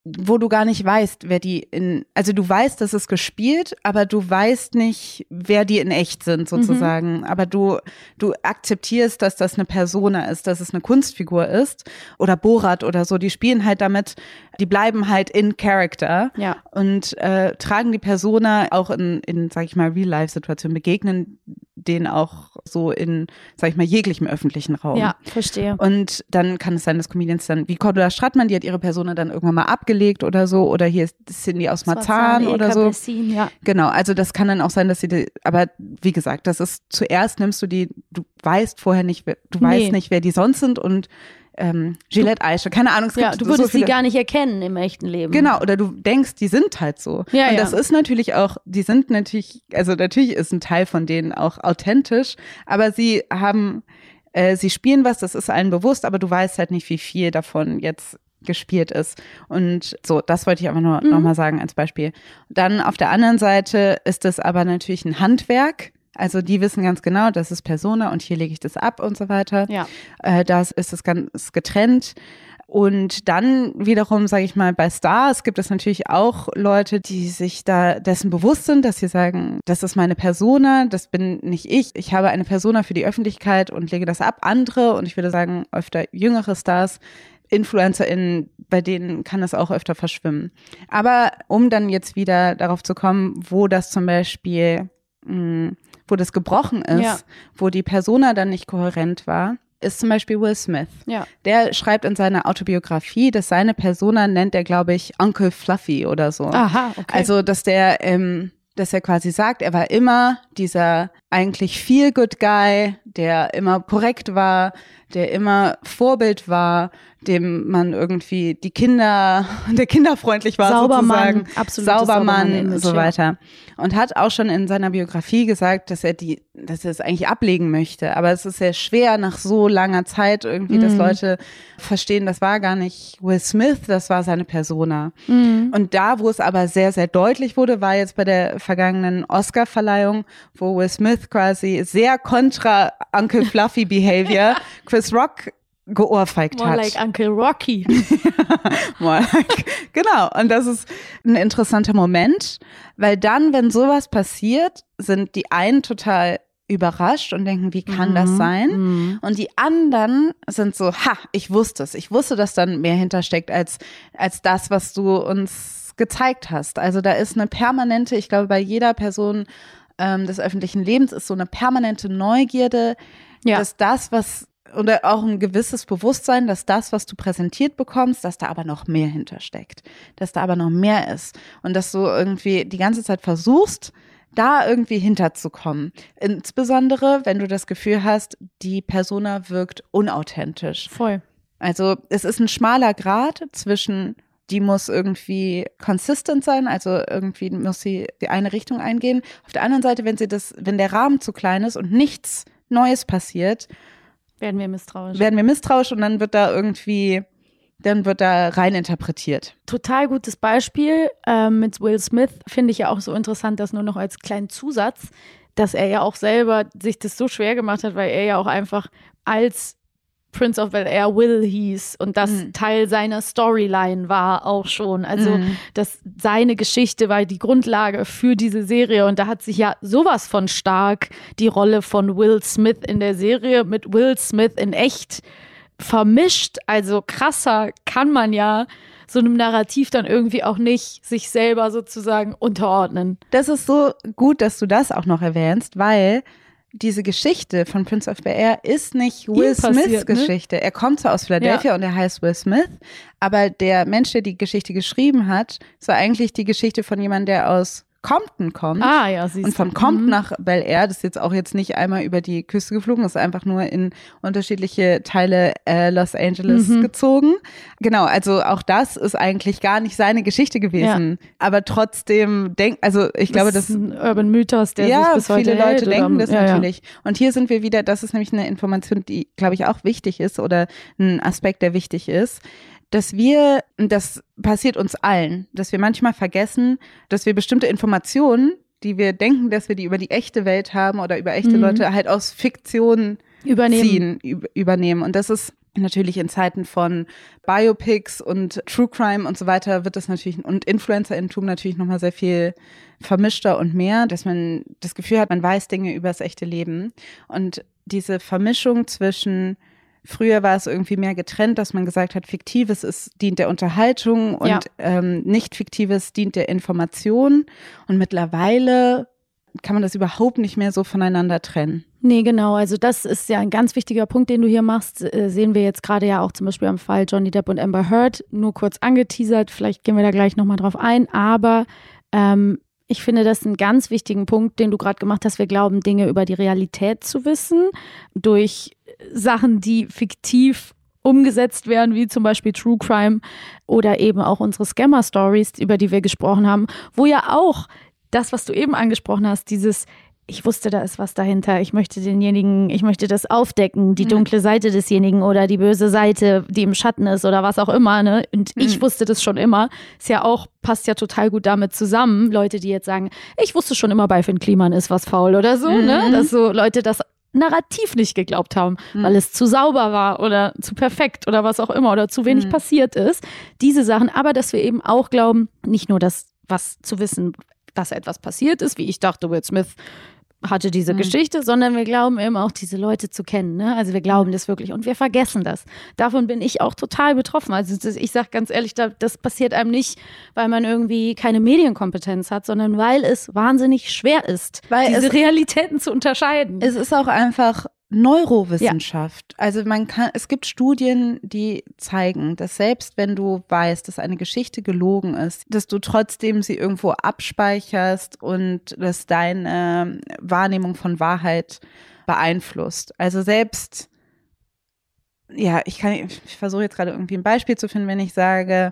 Wo du gar nicht weißt, wer die in, also du weißt, das ist gespielt, aber du weißt nicht, wer die in echt sind sozusagen. Aber du, du akzeptierst, dass das eine Persona ist, dass es eine Kunstfigur ist oder Borat oder so. Die spielen halt damit, die bleiben halt in Character Ja. und äh, tragen die Persona auch in, in sag ich mal, Real-Life-Situationen, begegnen denen auch so in, sag ich mal, jeglichem öffentlichen Raum. Ja, verstehe. Und dann kann es sein, dass Comedians dann, wie Cordula Strattmann, die hat ihre Persona dann irgendwann mal abgelegt oder so, oder hier ist Cindy aus Marzahn oder so. Bessin, ja. Genau, also das kann dann auch sein, dass sie, die, aber wie gesagt, das ist zuerst nimmst du die, du weißt vorher nicht, wer, du Nee. weißt nicht, wer die sonst sind und ähm, Gillette Eiche, keine Ahnung, es Ja, gibt du so würdest viele, sie gar nicht erkennen im echten Leben. Genau, oder du denkst, die sind halt so. Ja, und ja. das ist natürlich auch, die sind natürlich, also natürlich ist ein Teil von denen auch authentisch, aber sie haben, äh, sie spielen was, das ist allen bewusst, aber du weißt halt nicht, wie viel davon jetzt gespielt ist. Und so, das wollte ich aber nur Mhm. noch mal sagen als Beispiel. Dann auf der anderen Seite ist es aber natürlich ein Handwerk. Also die wissen ganz genau, das ist Persona und hier lege ich das ab und so weiter. Ja. Äh, das ist es ganz getrennt. Und dann wiederum, sage ich mal, bei Stars gibt es natürlich auch Leute, die sich da dessen bewusst sind, dass sie sagen, das ist meine Persona, das bin nicht ich. Ich habe eine Persona für die Öffentlichkeit und lege das ab. Andere, und ich würde sagen, öfter jüngere Stars, InfluencerInnen, bei denen kann das auch öfter verschwimmen. Aber um dann jetzt wieder darauf zu kommen, wo das zum Beispiel, mh, wo das gebrochen ist, Ja. wo die Persona dann nicht kohärent war, ist zum Beispiel Will Smith. Ja. Der schreibt in seiner Autobiografie, dass seine Persona nennt er, glaube ich, Uncle Fluffy oder so. Aha, okay. Also, dass der, ähm, dass er quasi sagt, er war immer dieser eigentlich feel good Guy, der immer korrekt war, der immer Vorbild war, dem man irgendwie die Kinder, der kinderfreundlich war Saubermann, sozusagen, absolutes Saubermann, Saubermann-Image, so ja. weiter. Und hat auch schon in seiner Biografie gesagt, dass er die, dass er es eigentlich ablegen möchte. Aber es ist sehr schwer nach so langer Zeit irgendwie, Mhm. dass Leute verstehen, das war gar nicht Will Smith, das war seine Persona. Mhm. Und da, wo es aber sehr, sehr deutlich wurde, war jetzt bei der vergangenen Oscar-Verleihung, wo Will Smith quasi sehr kontra Uncle Fluffy Behavior Chris Rock geohrfeigt More hat. like Uncle Rocky. More like- genau. Und das ist ein interessanter Moment, weil dann, wenn sowas passiert, sind die einen total überrascht und denken, wie kann das sein? Und die anderen sind so, ha, ich wusste es. Ich wusste, dass dann mehr hintersteckt als, als das, was du uns gezeigt hast. Also da ist eine permanente, ich glaube, bei jeder Person ähm, des öffentlichen Lebens ist so eine permanente Neugierde, Ja. dass das, was oder auch ein gewisses Bewusstsein, dass das, was du präsentiert bekommst, dass da aber noch mehr hintersteckt, dass da aber noch mehr ist und dass du irgendwie die ganze Zeit versuchst, da irgendwie hinterzukommen. Insbesondere, wenn du das Gefühl hast, die Persona wirkt unauthentisch. Voll. Also es ist ein schmaler Grad zwischen, die muss irgendwie consistent sein, also irgendwie muss sie die eine Richtung eingehen. Auf der anderen Seite, wenn sie das, wenn der Rahmen zu klein ist und nichts Neues passiert, Werden wir misstrauisch. werden wir misstrauisch und dann wird da irgendwie, dann wird da rein interpretiert. Total gutes Beispiel ähm, mit Will Smith finde ich ja auch so interessant, dass nur noch als kleinen Zusatz, dass er ja auch selber sich das so schwer gemacht hat, weil er ja auch einfach als Prince of Bel Air Will hieß und das Mhm. Teil seiner Storyline war auch schon. Also, Mhm. dass seine Geschichte war die Grundlage für diese Serie und da hat sich ja sowas von stark die Rolle von Will Smith in der Serie mit Will Smith in echt vermischt. Also krasser kann man ja so einem Narrativ dann irgendwie auch nicht sich selber sozusagen unterordnen. Das ist so gut, dass du das auch noch erwähnst, weil diese Geschichte von Prince of Bel Air ist nicht Will Smiths ne? Geschichte. Er kommt zwar aus Philadelphia und er heißt Will Smith, aber der Mensch, der die Geschichte geschrieben hat, ist eigentlich die Geschichte von jemandem, der aus Compton kommt. Ah, ja, siehst Und von du. Compton Mhm. nach Bel Air, das ist jetzt auch jetzt nicht einmal über die Küste geflogen, ist einfach nur in unterschiedliche Teile äh, Los Angeles Mhm. gezogen. Genau, also auch das ist eigentlich gar nicht seine Geschichte gewesen. Aber trotzdem denk, also ich glaube, das ist ein Urban Mythos, der ja, sich bis heute viele Leute oder- denken das ja, ja. natürlich. Und hier sind wir wieder, das ist nämlich eine Information, die, glaube ich, auch wichtig ist oder ein Aspekt, der wichtig ist, dass wir, das passiert uns allen, dass wir manchmal vergessen, dass wir bestimmte Informationen, die wir denken, dass wir die über die echte Welt haben oder über echte Mhm. Leute halt aus Fiktion Übernehmen. ziehen, üb- übernehmen. Und das ist natürlich in Zeiten von Biopics und True Crime und so weiter wird das natürlich und Influencerintum natürlich nochmal sehr viel vermischter und mehr, dass man das Gefühl hat, man weiß Dinge über das echte Leben. Und diese Vermischung zwischen Früher war es irgendwie mehr getrennt, dass man gesagt hat, Fiktives ist, dient der Unterhaltung und Ja. ähm, nicht Fiktives dient der Information. Und mittlerweile kann man das überhaupt nicht mehr so voneinander trennen. Nee, genau. Also das ist ja ein ganz wichtiger Punkt, den du hier machst. Äh, sehen wir jetzt gerade ja auch zum Beispiel am Fall Johnny Depp und Amber Heard. Nur kurz angeteasert, vielleicht gehen wir da gleich nochmal drauf ein. Aber ähm, ich finde das einen ganz wichtigen Punkt, den du gerade gemacht hast. Wir glauben, Dinge über die Realität zu wissen durch Sachen, die fiktiv umgesetzt werden, wie zum Beispiel True Crime oder eben auch unsere Scammer-Stories, über die wir gesprochen haben, wo ja auch das, was du eben angesprochen hast, dieses ich wusste, da ist was dahinter. Ich möchte denjenigen, ich möchte das aufdecken, die dunkle Seite desjenigen oder die böse Seite, die im Schatten ist oder was auch immer. Ne? Und ich wusste das schon immer. Ist ja auch, passt ja total gut damit zusammen. Leute, die jetzt sagen, ich wusste schon immer, bei Finn Kliman ist was faul oder so, ne? Dass so Leute das Narrativ nicht geglaubt haben, weil es zu sauber war oder zu perfekt oder was auch immer oder zu wenig passiert ist. Diese Sachen, aber dass wir eben auch glauben, nicht nur das, was zu wissen, dass etwas passiert ist, wie ich dachte, Will Smith hatte diese Geschichte, sondern wir glauben eben auch, diese Leute zu kennen. Ne? Also wir glauben das wirklich und wir vergessen das. Davon bin ich auch total betroffen. Also das, ich sage ganz ehrlich, da, das passiert einem nicht, weil man irgendwie keine Medienkompetenz hat, sondern weil es wahnsinnig schwer ist, Weil diese es- Realitäten zu unterscheiden. Es ist auch einfach Neurowissenschaft. Also man kann, es gibt Studien, die zeigen, dass selbst wenn du weißt, dass eine Geschichte gelogen ist, dass du trotzdem sie irgendwo abspeicherst und dass deine Wahrnehmung von Wahrheit beeinflusst. Also selbst, ja, ich kann, ich versuche jetzt gerade irgendwie ein Beispiel zu finden, wenn ich sage,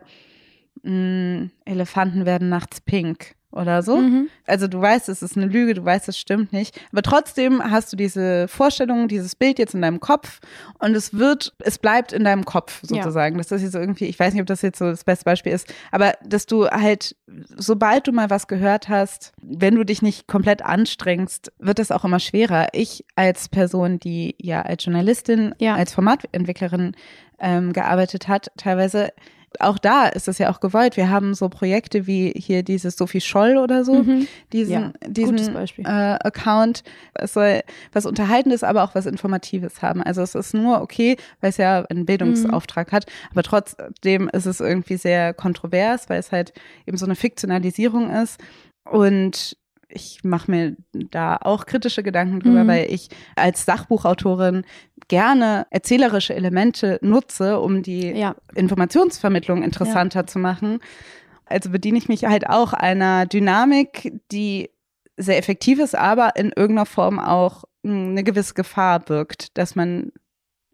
mh, Elefanten werden nachts pink oder so. Mhm. Also du weißt, es ist eine Lüge, du weißt, es stimmt nicht. Aber trotzdem hast du diese Vorstellung, dieses Bild jetzt in deinem Kopf und es wird, es bleibt in deinem Kopf Ja. sozusagen. Das ist jetzt irgendwie, ich weiß nicht, ob das jetzt so das beste Beispiel ist, aber dass du halt, sobald du mal was gehört hast, wenn du dich nicht komplett anstrengst, wird das auch immer schwerer. Ich als Person, die ja als Journalistin, Ja. als Formatentwicklerin ähm, gearbeitet hat, teilweise auch da ist es ja auch gewollt. Wir haben so Projekte wie hier dieses Sophie Scholl oder so, Mhm. diesen, Ja, diesen äh, Account. Es soll was Unterhaltendes, aber auch was Informatives haben. Also es ist nur okay, weil es ja einen Bildungsauftrag hat, aber trotzdem ist es irgendwie sehr kontrovers, weil es halt eben so eine Fiktionalisierung ist. Und ich mache mir da auch kritische Gedanken drüber, Mhm. weil ich als Sachbuchautorin gerne erzählerische Elemente nutze, um die Ja. Informationsvermittlung interessanter zu machen. Also bediene ich mich halt auch einer Dynamik, die sehr effektiv ist, aber in irgendeiner Form auch mh, eine gewisse Gefahr birgt, dass man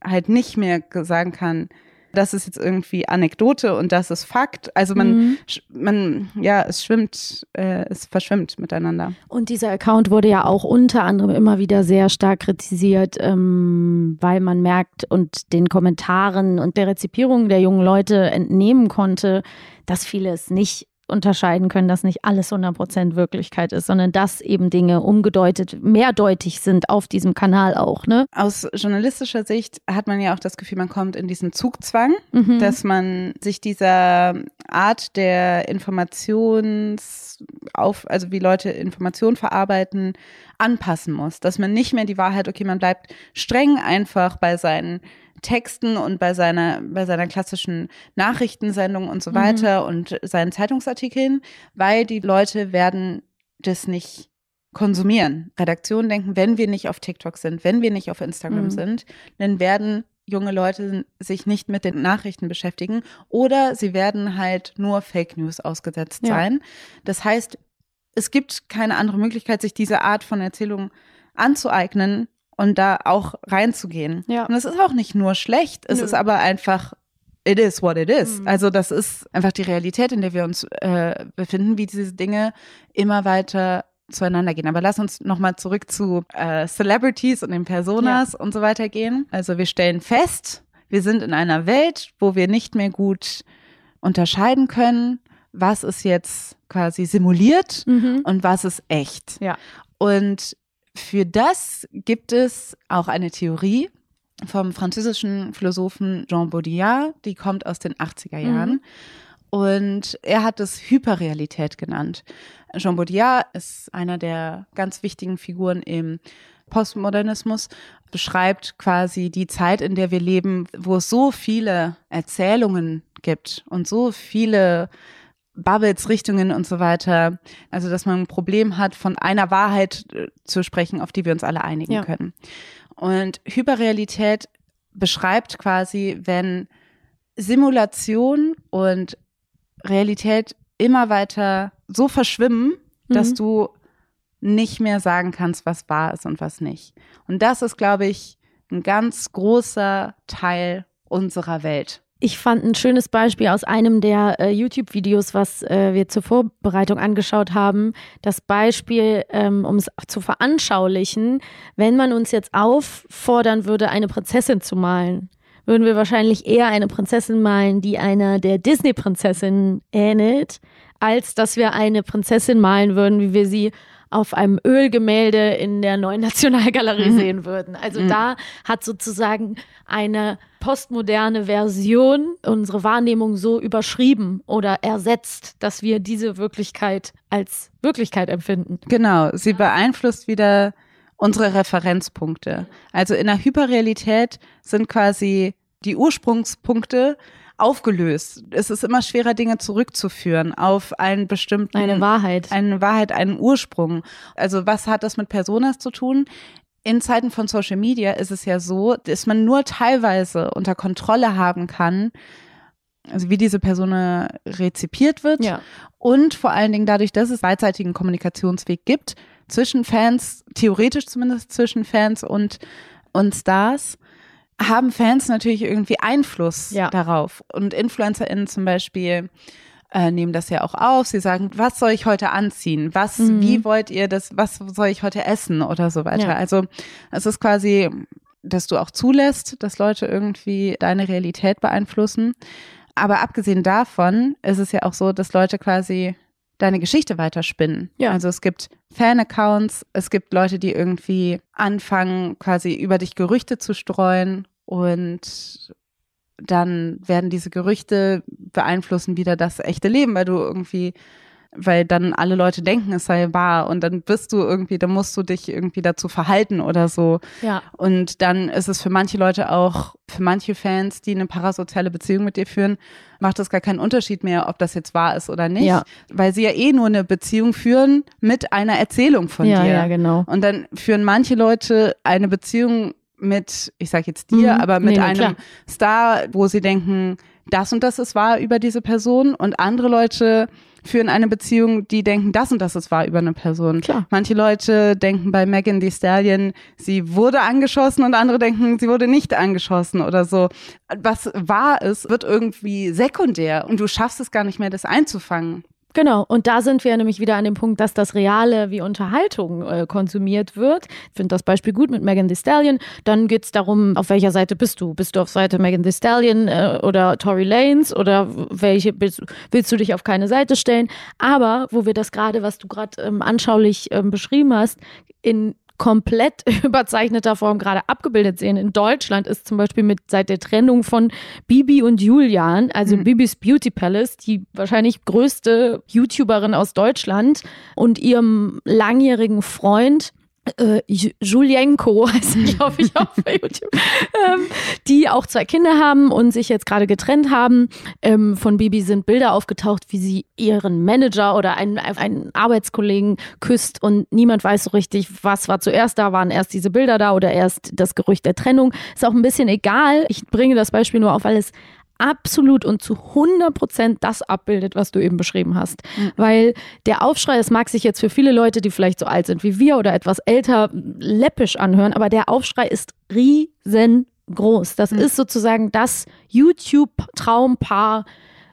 halt nicht mehr sagen kann, das ist jetzt irgendwie Anekdote und das ist Fakt. Also man, Mhm. man, ja, es schwimmt, äh, es verschwimmt miteinander. Und dieser Account wurde ja auch unter anderem immer wieder sehr stark kritisiert, ähm, weil man merkt und den Kommentaren und der Rezipierung der jungen Leute entnehmen konnte, dass viele es nicht unterscheiden können, dass nicht alles 100% Wirklichkeit ist, sondern dass eben Dinge umgedeutet, mehrdeutig sind auf diesem Kanal auch, ne? Aus journalistischer Sicht hat man ja auch das Gefühl, man kommt in diesen Zugzwang, Mhm. dass man sich dieser Art der Informations auf, also wie Leute Informationen verarbeiten, anpassen muss. Dass man nicht mehr die Wahrheit, okay, man bleibt streng einfach bei seinen Texten und bei seiner, bei seiner klassischen Nachrichtensendung und so Mhm. weiter und seinen Zeitungsartikeln, weil die Leute werden das nicht konsumieren. Redaktionen denken, wenn wir nicht auf TikTok sind, wenn wir nicht auf Instagram Mhm. sind, dann werden junge Leute sich nicht mit den Nachrichten beschäftigen oder sie werden halt nur Fake News ausgesetzt Ja. sein. Das heißt, es gibt keine andere Möglichkeit, sich diese Art von Erzählung anzueignen und da auch reinzugehen. Ja. Und es ist auch nicht nur schlecht, es Nö. ist aber einfach it is what it is. Mhm. Also das ist einfach die Realität, in der wir uns äh, befinden, wie diese Dinge immer weiter zueinander gehen. Aber lass uns nochmal zurück zu äh, Celebrities und den Personas und so weiter gehen. Also wir stellen fest, wir sind in einer Welt, wo wir nicht mehr gut unterscheiden können, was ist jetzt quasi simuliert Mhm. und was ist echt. Ja. Und für das gibt es auch eine Theorie vom französischen Philosophen Jean Baudrillard, die kommt aus den 80er Jahren. Und er hat es Hyperrealität genannt. Jean Baudrillard ist einer der ganz wichtigen Figuren im Postmodernismus, beschreibt quasi die Zeit, in der wir leben, wo es so viele Erzählungen gibt und so viele Bubbles, Richtungen und so weiter. Also, dass man ein Problem hat, von einer Wahrheit äh, zu sprechen, auf die wir uns alle einigen Ja. können. Und Hyperrealität beschreibt quasi, wenn Simulation und Realität immer weiter so verschwimmen, dass Mhm. du nicht mehr sagen kannst, was wahr ist und was nicht. Und das ist, glaube ich, ein ganz großer Teil unserer Welt. Ich fand ein schönes Beispiel aus einem der äh, YouTube-Videos, was äh, wir zur Vorbereitung angeschaut haben. Das Beispiel, ähm, um es zu veranschaulichen, wenn man uns jetzt auffordern würde, eine Prinzessin zu malen, würden wir wahrscheinlich eher eine Prinzessin malen, die einer der Disney-Prinzessinnen ähnelt, als dass wir eine Prinzessin malen würden, wie wir sie auf einem Ölgemälde in der neuen Nationalgalerie Mhm. sehen würden. Also Mhm. da hat sozusagen eine postmoderne Version unsere Wahrnehmung so überschrieben oder ersetzt, dass wir diese Wirklichkeit als Wirklichkeit empfinden. Genau, sie beeinflusst wieder unsere Referenzpunkte. Also in der Hyperrealität sind quasi die Ursprungspunkte aufgelöst. Es ist immer schwerer, Dinge zurückzuführen auf einen bestimmten Eine Wahrheit. eine Wahrheit, einen Ursprung. Also was hat das mit Personas zu tun? In Zeiten von Social Media ist es ja so, dass man nur teilweise unter Kontrolle haben kann, also wie diese Person rezipiert wird Ja. und vor allen Dingen dadurch, dass es beidseitigen Kommunikationsweg gibt zwischen Fans, theoretisch zumindest zwischen Fans und, und Stars, haben Fans natürlich irgendwie Einfluss Ja. darauf. Und InfluencerInnen zum Beispiel äh, nehmen das ja auch auf. Sie sagen, was soll ich heute anziehen? Was, Mhm. wie wollt ihr das, was soll ich heute essen oder so weiter? Ja. Also es ist quasi, dass du auch zulässt, dass Leute irgendwie deine Realität beeinflussen. Aber abgesehen davon ist es ja auch so, dass Leute quasi deine Geschichte weiterspinnen. Ja. Also es gibt Fan-Accounts, es gibt Leute, die irgendwie anfangen, quasi über dich Gerüchte zu streuen und dann werden diese Gerüchte beeinflussen wieder das echte Leben, weil du irgendwie, weil dann alle Leute denken, es sei wahr und dann bist du irgendwie, dann musst du dich irgendwie dazu verhalten oder so. Ja. Und dann ist es für manche Leute auch, für manche Fans, die eine parasoziale Beziehung mit dir führen, macht es gar keinen Unterschied mehr, ob das jetzt wahr ist oder nicht, Ja. weil sie ja eh nur eine Beziehung führen mit einer Erzählung von ja, dir. ja, genau. Und dann führen manche Leute eine Beziehung mit, ich sag jetzt dir, Mhm. aber mit Nee, nee, einem klar. Star, wo sie denken, das und das ist wahr über diese Person und andere Leute führen eine Beziehung, die denken, das und das ist wahr über eine Person. Klar. Manche Leute denken bei Megan Thee Stallion, sie wurde angeschossen und andere denken, sie wurde nicht angeschossen oder so. Was wahr ist, wird irgendwie sekundär und du schaffst es gar nicht mehr, das einzufangen. Genau, und da sind wir nämlich wieder an dem Punkt, dass das Reale wie Unterhaltung äh, konsumiert wird. Ich finde das Beispiel gut mit Megan Thee Stallion. Dann geht es darum, auf welcher Seite bist du? Bist du auf Seite Megan Thee Stallion äh, oder Tory Lanez oder welche willst, willst du dich auf keine Seite stellen? Aber wo wir das gerade, was du gerade ähm, anschaulich ähm, beschrieben hast, in komplett überzeichneter Form gerade abgebildet sehen. In Deutschland ist zum Beispiel mit seit der Trennung von Bibi und Julian, also Mhm. Bibis Beauty Palace, die wahrscheinlich größte YouTuberin aus Deutschland und ihrem langjährigen Freund äh, Ju- Julienko heißt er, glaube ich, auf YouTube, ähm, die auch zwei Kinder haben und sich jetzt gerade getrennt haben. Ähm, von Bibi sind Bilder aufgetaucht, wie sie ihren Manager oder einen, einen Arbeitskollegen küsst und niemand weiß so richtig, was war zuerst da, waren erst diese Bilder da oder erst das Gerücht der Trennung. Ist auch ein bisschen egal. Ich bringe das Beispiel nur auf, weil es absolut und zu 100 Prozent das abbildet, was du eben beschrieben hast. Weil der Aufschrei, das mag sich jetzt für viele Leute, die vielleicht so alt sind wie wir oder etwas älter, läppisch anhören, aber der Aufschrei ist riesengroß. Das ist sozusagen das YouTube-Traumpaar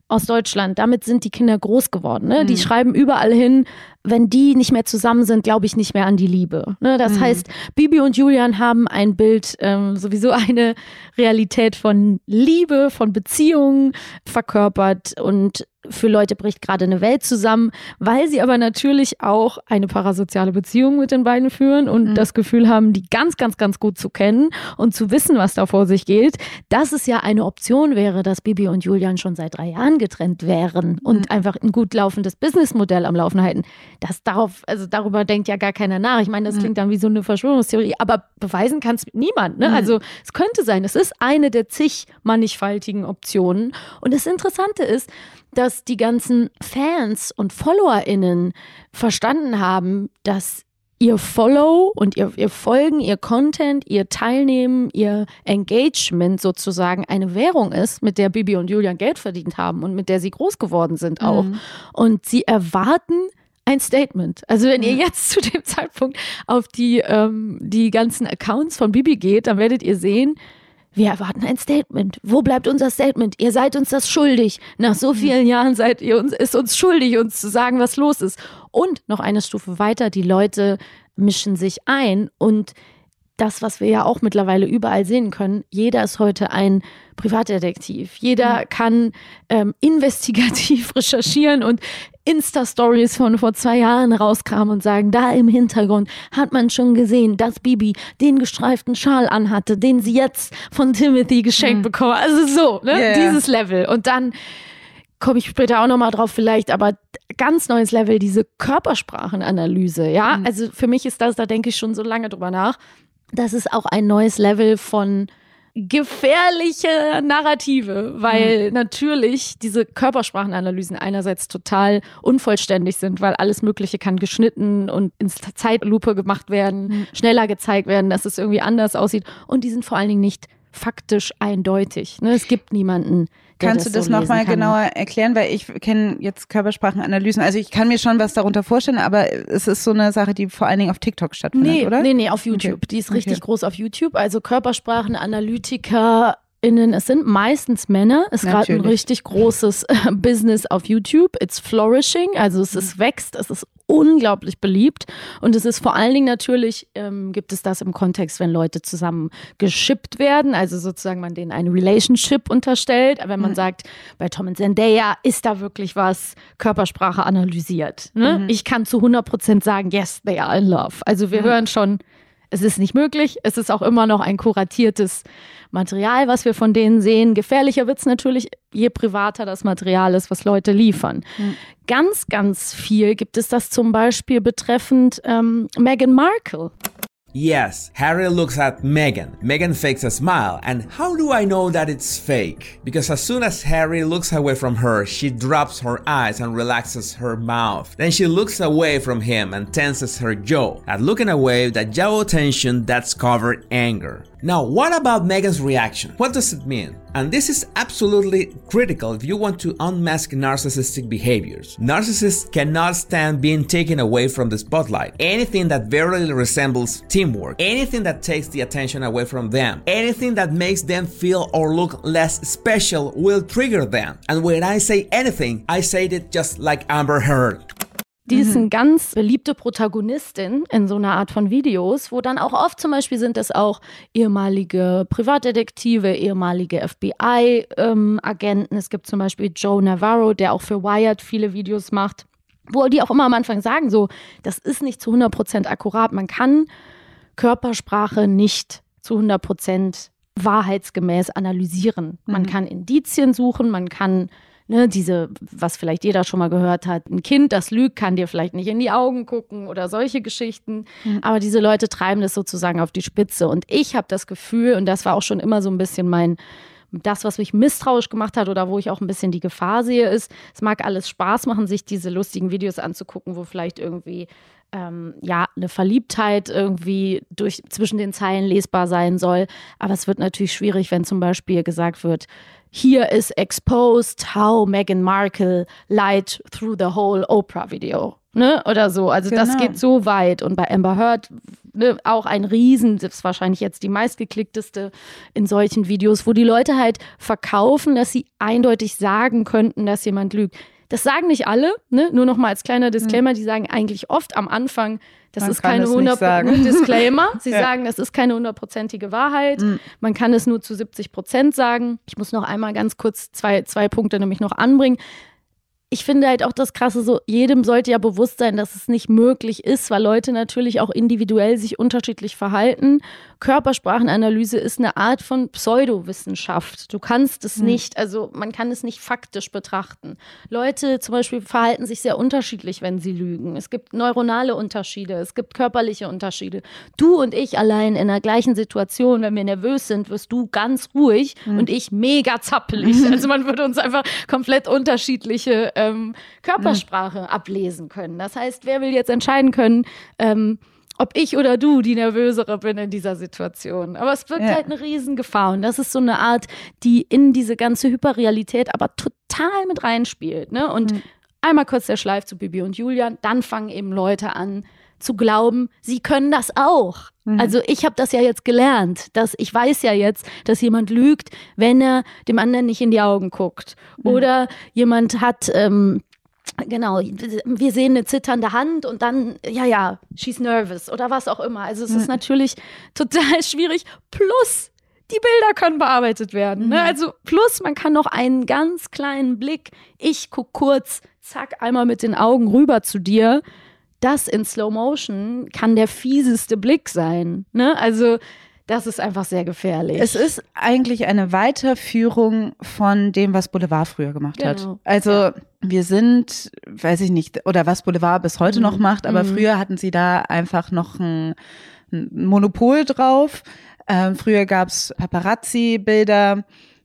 aus Deutschland. Damit sind die Kinder groß geworden. Ne? Die schreiben überall hin, wenn die nicht mehr zusammen sind, glaube ich nicht mehr an die Liebe. Ne? Das heißt, Bibi und Julian haben ein Bild, ähm, sowieso eine Realität von Liebe, von Beziehungen verkörpert und für Leute bricht gerade eine Welt zusammen, weil sie aber natürlich auch eine parasoziale Beziehung mit den beiden führen und das Gefühl haben, die ganz, ganz, ganz gut zu kennen und zu wissen, was da vor sich geht, dass es ja eine Option wäre, dass Bibi und Julian schon seit drei Jahren getrennt wären und einfach ein gut laufendes Businessmodell am Laufen halten. Das darauf, also darüber denkt ja gar keiner nach. Ich meine, das klingt dann wie so eine Verschwörungstheorie, aber beweisen kann es niemand. Ne? Also es könnte sein, es ist eine der zig mannigfaltigen Optionen. Und das Interessante ist, dass die ganzen Fans und FollowerInnen verstanden haben, dass ihr Follow und ihr, ihr Folgen, ihr Content, ihr Teilnehmen, ihr Engagement sozusagen eine Währung ist, mit der Bibi und Julian Geld verdient haben und mit der sie groß geworden sind auch. Und sie erwarten ein Statement. Also wenn ihr jetzt zu dem Zeitpunkt auf die, ähm, die ganzen Accounts von Bibi geht, dann werdet ihr sehen, wir erwarten ein Statement. Wo bleibt unser Statement? Ihr seid uns das schuldig. Nach so vielen Jahren seid ihr uns, ist uns schuldig, uns zu sagen, was los ist. Und noch eine Stufe weiter, die Leute mischen sich ein und das, was wir ja auch mittlerweile überall sehen können, jeder ist heute ein Privatdetektiv. Jeder kann ähm, investigativ recherchieren und Insta-Stories von vor zwei Jahren rauskramen und sagen, da im Hintergrund hat man schon gesehen, dass Bibi den gestreiften Schal anhatte, den sie jetzt von Timothy geschenkt bekommen. Also so, ne? Ja. Dieses Level. Und dann komme ich später auch nochmal drauf vielleicht, aber ganz neues Level, diese Körpersprachenanalyse, ja. Also für mich ist das, da denke ich schon so lange drüber nach, das ist auch ein neues Level von gefährliche Narrative, weil natürlich diese Körpersprachenanalysen einerseits total unvollständig sind, weil alles Mögliche kann geschnitten und in Zeitlupe gemacht werden, schneller gezeigt werden, dass es irgendwie anders aussieht und die sind vor allen Dingen nicht faktisch eindeutig. Ne? Es gibt niemanden, Kannst das du das so nochmal genauer erklären? Weil ich kenne jetzt Körpersprachenanalysen. Also ich kann mir schon was darunter vorstellen, aber es ist so eine Sache, die vor allen Dingen auf TikTok stattfindet, Nee, oder? nee, nee, auf YouTube. Okay. Die ist richtig Okay. groß auf YouTube. Also KörpersprachenanalytikerInnen, es sind meistens Männer. Es ist gerade ein richtig großes äh, Business auf YouTube. It's flourishing, also es Mhm. ist wächst, es ist unglaublich beliebt. Und es ist vor allen Dingen natürlich, ähm, gibt es das im Kontext, wenn Leute zusammen geschippt werden, also sozusagen man denen eine Relationship unterstellt. Aber wenn Mhm. man sagt, bei Tom und Zendaya ist da wirklich was Körpersprache analysiert. Ne? Mhm. Ich kann zu 100 Prozent sagen, yes, they are in love. Also wir hören schon, es ist nicht möglich. Es ist auch immer noch ein kuratiertes Material, was wir von denen sehen. Gefährlicher wird es natürlich, je privater das Material ist, was Leute liefern. Ganz, ganz viel gibt es das zum Beispiel betreffend ähm, Meghan Markle. Yes, Harry looks at Meghan. Meghan fakes a smile, and how do I know that it's fake? Because as soon as Harry looks away from her, she drops her eyes and relaxes her mouth. Then she looks away from him and tenses her jaw. At looking away, that jaw tension that's covered anger. Now, what about Meghan's reaction? What does it mean? And this is absolutely critical if you want to unmask narcissistic behaviors. Narcissists cannot stand being taken away from the spotlight. Anything that barely resembles teamwork, anything that takes the attention away from them, anything that makes them feel or look less special will trigger them. And when I say anything, I say it just like Amber Heard. Die ist eine ganz beliebte Protagonistin in so einer Art von Videos, wo dann auch oft zum Beispiel sind es auch ehemalige Privatdetektive, ehemalige FBI-Agenten. es gibt zum Beispiel Joe Navarro, der auch für Wired viele Videos macht, wo die auch immer am Anfang sagen, so, das ist nicht zu 100% akkurat. Man kann Körpersprache nicht zu 100% wahrheitsgemäß analysieren. Man kann Indizien suchen, man kann ne, diese, was vielleicht jeder schon mal gehört hat, ein Kind, das lügt, kann dir vielleicht nicht in die Augen gucken oder solche Geschichten. Aber diese Leute treiben das sozusagen auf die Spitze. Und ich habe das Gefühl, und das war auch schon immer so ein bisschen mein, das, was mich misstrauisch gemacht hat oder wo ich auch ein bisschen die Gefahr sehe, ist, es mag alles Spaß machen, sich diese lustigen Videos anzugucken, wo vielleicht irgendwie ähm, ja, eine Verliebtheit irgendwie durch, zwischen den Zeilen lesbar sein soll. Aber es wird natürlich schwierig, wenn zum Beispiel gesagt wird, here is exposed how Meghan Markle lied through the whole Oprah video. Ne? Oder so. Also das Genau. geht so weit. Und bei Amber Heard ne, auch ein Riesen, das ist wahrscheinlich jetzt die meistgeklickteste in solchen Videos, wo die Leute halt verkaufen, dass sie eindeutig sagen könnten, dass jemand lügt. Das sagen nicht alle, ne? nur noch mal als kleiner Disclaimer, die sagen eigentlich oft am Anfang, das Man ist keine es nicht 100 sagen. ne, Disclaimer. Sie Ja. sagen, das ist keine hundertprozentige Wahrheit. Man kann es nur zu 70 Prozent sagen. Ich muss noch einmal ganz kurz zwei, zwei Punkte nämlich noch anbringen. Ich finde halt auch das Krasse so, jedem sollte ja bewusst sein, dass es nicht möglich ist, weil Leute natürlich auch individuell sich unterschiedlich verhalten. Körpersprachenanalyse ist eine Art von Pseudowissenschaft. Du kannst es nicht, also man kann es nicht faktisch betrachten. Leute zum Beispiel verhalten sich sehr unterschiedlich, wenn sie lügen. Es gibt neuronale Unterschiede, es gibt körperliche Unterschiede. Du und ich allein in der gleichen Situation, wenn wir nervös sind, wirst du ganz ruhig und ich mega zappelig. Also man würde uns einfach komplett unterschiedliche ähm, Körpersprache ablesen können. Das heißt, wer will jetzt entscheiden können, ähm, ob ich oder du die Nervösere bin in dieser Situation. Aber es wirkt Ja. halt eine Riesengefahr. Und das ist so eine Art, die in diese ganze Hyperrealität aber total mit reinspielt. Ne? Und einmal kurz der Schleif zu Bibi und Julian, dann fangen eben Leute an zu glauben, sie können das auch. Also ich habe das ja jetzt gelernt, dass ich weiß ja jetzt, dass jemand lügt, wenn er dem anderen nicht in die Augen guckt. Oder jemand hat ähm, Genau, wir sehen eine zitternde Hand und dann, ja, ja, she's nervous oder was auch immer. Also es ist natürlich total schwierig. Plus, die Bilder können bearbeitet werden. Ne? Also plus, man kann noch einen ganz kleinen Blick, ich guck kurz, zack, einmal mit den Augen rüber zu dir. Das in Slow Motion kann der fieseste Blick sein. Ne? Also das ist einfach sehr gefährlich. Es ist eigentlich eine Weiterführung von dem, was Boulevard früher gemacht Genau. hat. Also wir sind, weiß ich nicht, oder was Boulevard bis heute noch macht, aber früher hatten sie da einfach noch ein, ein Monopol drauf. Ähm, früher gab's Paparazzi-Bilder.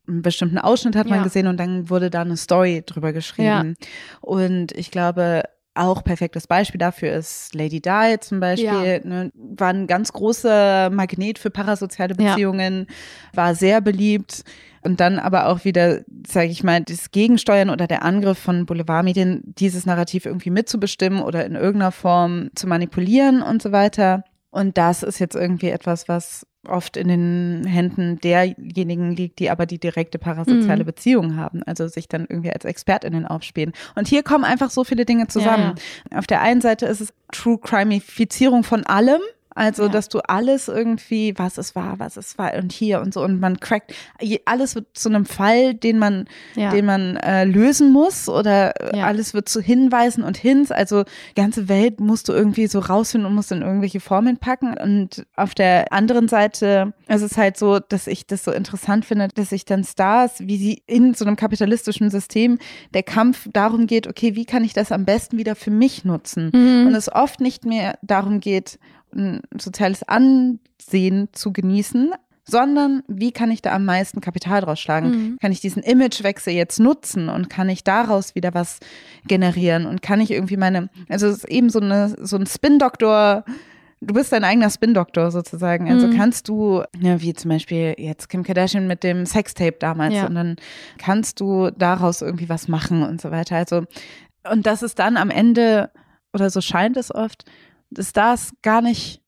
Einen bestimmten Ausschnitt hat man Ja. gesehen und dann wurde da eine Story drüber geschrieben. Und ich glaube, auch perfektes Beispiel dafür ist Lady Di zum Beispiel. Ne, war ein ganz großer Magnet für parasoziale Ja. Beziehungen, war sehr beliebt. Und dann aber auch wieder, sage ich mal, das Gegensteuern oder der Angriff von Boulevardmedien, dieses Narrativ irgendwie mitzubestimmen oder in irgendeiner Form zu manipulieren und so weiter. Und das ist jetzt irgendwie etwas, was oft in den Händen derjenigen liegt, die aber die direkte parasoziale Mhm. Beziehung haben, also sich dann irgendwie als ExpertInnen aufspielen. Und hier kommen einfach so viele Dinge zusammen. Auf der einen Seite ist es True Crimeifizierung von allem. Also, Ja. dass du alles irgendwie, was es war, was es war und hier und so und man crackt, alles wird zu einem Fall, den man, Ja. den man äh, lösen muss oder äh, Ja. alles wird zu Hinweisen und Hints. Also, die ganze Welt musst du irgendwie so rausfinden und musst in irgendwelche Formeln packen. Und auf der anderen Seite ist es halt so, dass ich das so interessant finde, dass sich dann Stars, wie sie in so einem kapitalistischen System der Kampf darum geht, okay, wie kann ich das am besten wieder für mich nutzen? Und es oft nicht mehr darum geht, ein soziales Ansehen zu genießen, sondern wie kann ich da am meisten Kapital draus schlagen? Kann ich diesen Imagewechsel jetzt nutzen und kann ich daraus wieder was generieren und kann ich irgendwie meine, also es ist eben so eine so ein Spin-Doktor. Du bist dein eigener Spin-Doktor sozusagen. Also kannst du, ja, wie zum Beispiel jetzt Kim Kardashian mit dem Sextape damals, Ja. und dann kannst du daraus irgendwie was machen und so weiter. Also, und das ist dann am Ende, oder so scheint es oft, dass das gar nicht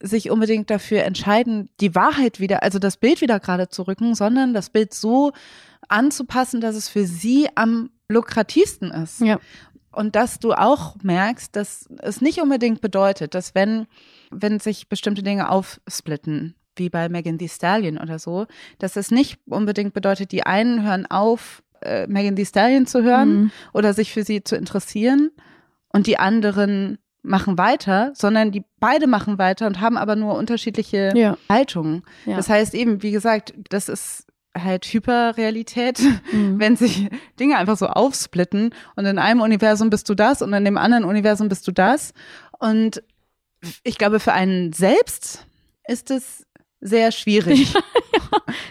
sich unbedingt dafür entscheiden, die Wahrheit wieder, also das Bild wieder gerade zu rücken, sondern das Bild so anzupassen, dass es für sie am lukrativsten ist. Ja. Und dass du auch merkst, dass es nicht unbedingt bedeutet, dass wenn, wenn sich bestimmte Dinge aufsplitten, wie bei Megan Thee Stallion oder so, dass es nicht unbedingt bedeutet, die einen hören auf, äh, Megan Thee Stallion zu hören Mhm. oder sich für sie zu interessieren und die anderen machen weiter, sondern die beide machen weiter und haben aber nur unterschiedliche Ja. Haltungen. Ja. Das heißt eben, wie gesagt, das ist halt Hyperrealität, Mhm. wenn sich Dinge einfach so aufsplitten und in einem Universum bist du das und in dem anderen Universum bist du das. Und ich glaube, für einen selbst ist es sehr schwierig.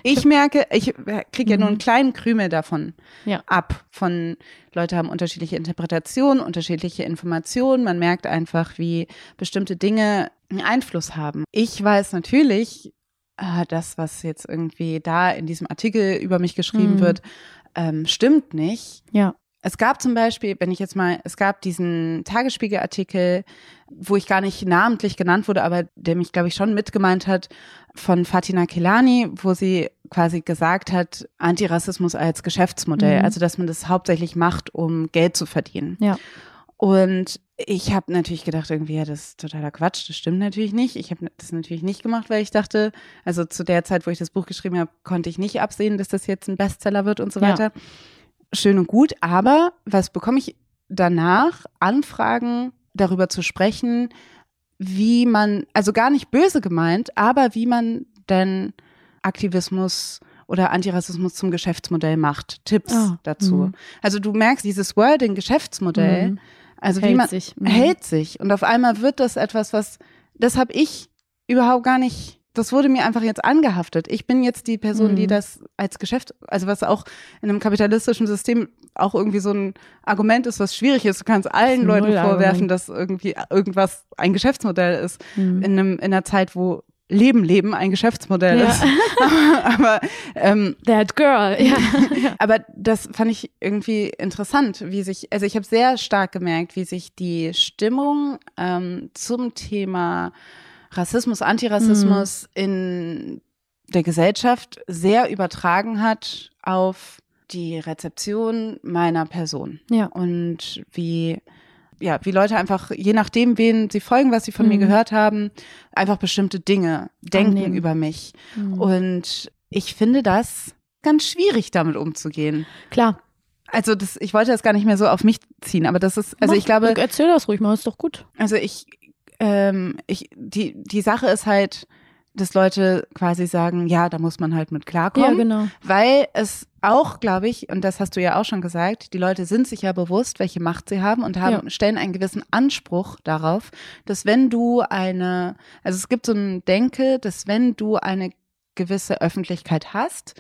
Ich merke, ich kriege ja nur einen kleinen Krümel davon Mhm. Ja. ab. Von Leute haben unterschiedliche Interpretationen, unterschiedliche Informationen. Man merkt einfach, wie bestimmte Dinge einen Einfluss haben. Ich weiß natürlich, ah, das, was jetzt irgendwie da in diesem Artikel über mich geschrieben Mhm. wird, ähm, stimmt nicht. Ja. Es gab zum Beispiel, wenn ich jetzt mal, es gab diesen Tagesspiegel-Artikel, wo ich gar nicht namentlich genannt wurde, aber der mich, glaube ich, schon mitgemeint hat, von Fatina Kelani, wo sie quasi gesagt hat, Antirassismus als Geschäftsmodell, Mhm. also dass man das hauptsächlich macht, um Geld zu verdienen. Ja. Und ich habe natürlich gedacht, irgendwie, ja, das ist totaler Quatsch, das stimmt natürlich nicht. Ich habe das natürlich nicht gemacht, weil ich dachte, also zu der Zeit, wo ich das Buch geschrieben habe, konnte ich nicht absehen, dass das jetzt ein Bestseller wird und so Ja. Schön und gut, aber was bekomme ich danach? Anfragen darüber zu sprechen, wie man, also gar nicht böse gemeint, aber wie man denn Aktivismus oder Antirassismus zum Geschäftsmodell macht. Tipps Ah, dazu. mhm. Also du merkst dieses Wording Geschäftsmodell, Mhm. also wie Hält man sich. Mhm. hält sich und auf einmal wird das etwas, was das habe ich überhaupt gar nicht. Das wurde mir einfach jetzt angehaftet. Ich bin jetzt die Person, die Mhm. das als Geschäft, also was auch in einem kapitalistischen System auch irgendwie so ein Argument ist, was schwierig ist. Du kannst allen Leuten vorwerfen, dass irgendwie irgendwas ein Geschäftsmodell ist. Mhm. In, einem, in einer Zeit, wo Leben, Leben ein Geschäftsmodell Ja. ist. aber ähm, That girl, ja. aber das fand ich irgendwie interessant, wie sich, also ich habe sehr stark gemerkt, wie sich die Stimmung ähm, zum Thema Rassismus, Antirassismus in der Gesellschaft sehr übertragen hat auf die Rezeption meiner Person. Ja. Und wie, ja, wie Leute einfach, je nachdem, wen sie folgen, was sie von mir Mhm. gehört haben, einfach bestimmte Dinge denken Annehmen. über mich. Mhm. Und ich finde das ganz schwierig, damit umzugehen. Klar. Also das, ich wollte das gar nicht mehr so auf mich ziehen, aber das ist, also Mach, ich glaube, Erzähl das ruhig mal, ist doch gut. also ich, ähm, ich, die, die Sache ist halt, dass Leute quasi sagen, ja, da muss man halt mit klarkommen. Ja, genau. Weil es auch, glaube ich, und das hast du ja auch schon gesagt, die Leute sind sich ja bewusst, welche Macht sie haben und haben, Ja. stellen einen gewissen Anspruch darauf, dass wenn du eine, also es gibt so ein Denke, dass wenn du eine gewisse Öffentlichkeit hast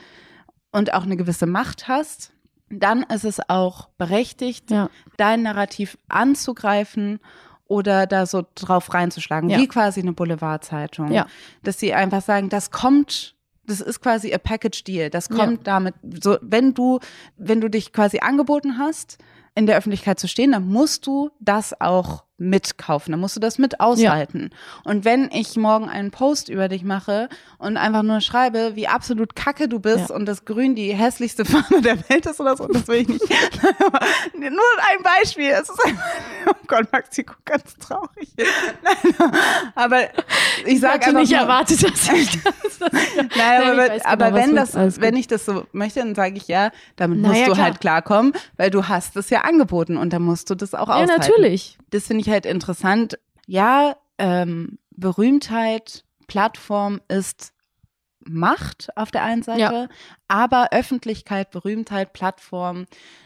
und auch eine gewisse Macht hast, dann ist es auch berechtigt, Ja. dein Narrativ anzugreifen oder da so drauf reinzuschlagen, Ja. wie quasi eine Boulevardzeitung. Ja. Dass sie einfach sagen, das kommt, das ist quasi a Package Deal. Das Ja. kommt damit, so, wenn du, wenn du dich quasi angeboten hast, in der Öffentlichkeit zu stehen, dann musst du das auch mitkaufen, dann musst du das mit aushalten. Und wenn ich morgen einen Post über dich mache und einfach nur schreibe, wie absolut kacke du bist Ja. und das Grün die hässlichste Farbe der Welt ist oder so, das will ich nicht. Nur ein Beispiel. Es ist einfach, oh Gott, Maxi guckt ganz traurig. Nein, aber ich Ich sage einfach nicht nur, erwartet, dass ich das. Nein, Nein, aber, ich weiß aber genau, wenn das, wenn ich das so möchte, dann sage ich ja, damit Na musst ja, du klar. halt klarkommen, weil du hast es ja angeboten und dann musst du das auch Ja, aushalten. natürlich. Das finde ich halt interessant. Ja, ähm, Berühmtheit, Plattform ist Macht auf der einen Seite, Ja. aber Öffentlichkeit, Berühmtheit, Plattform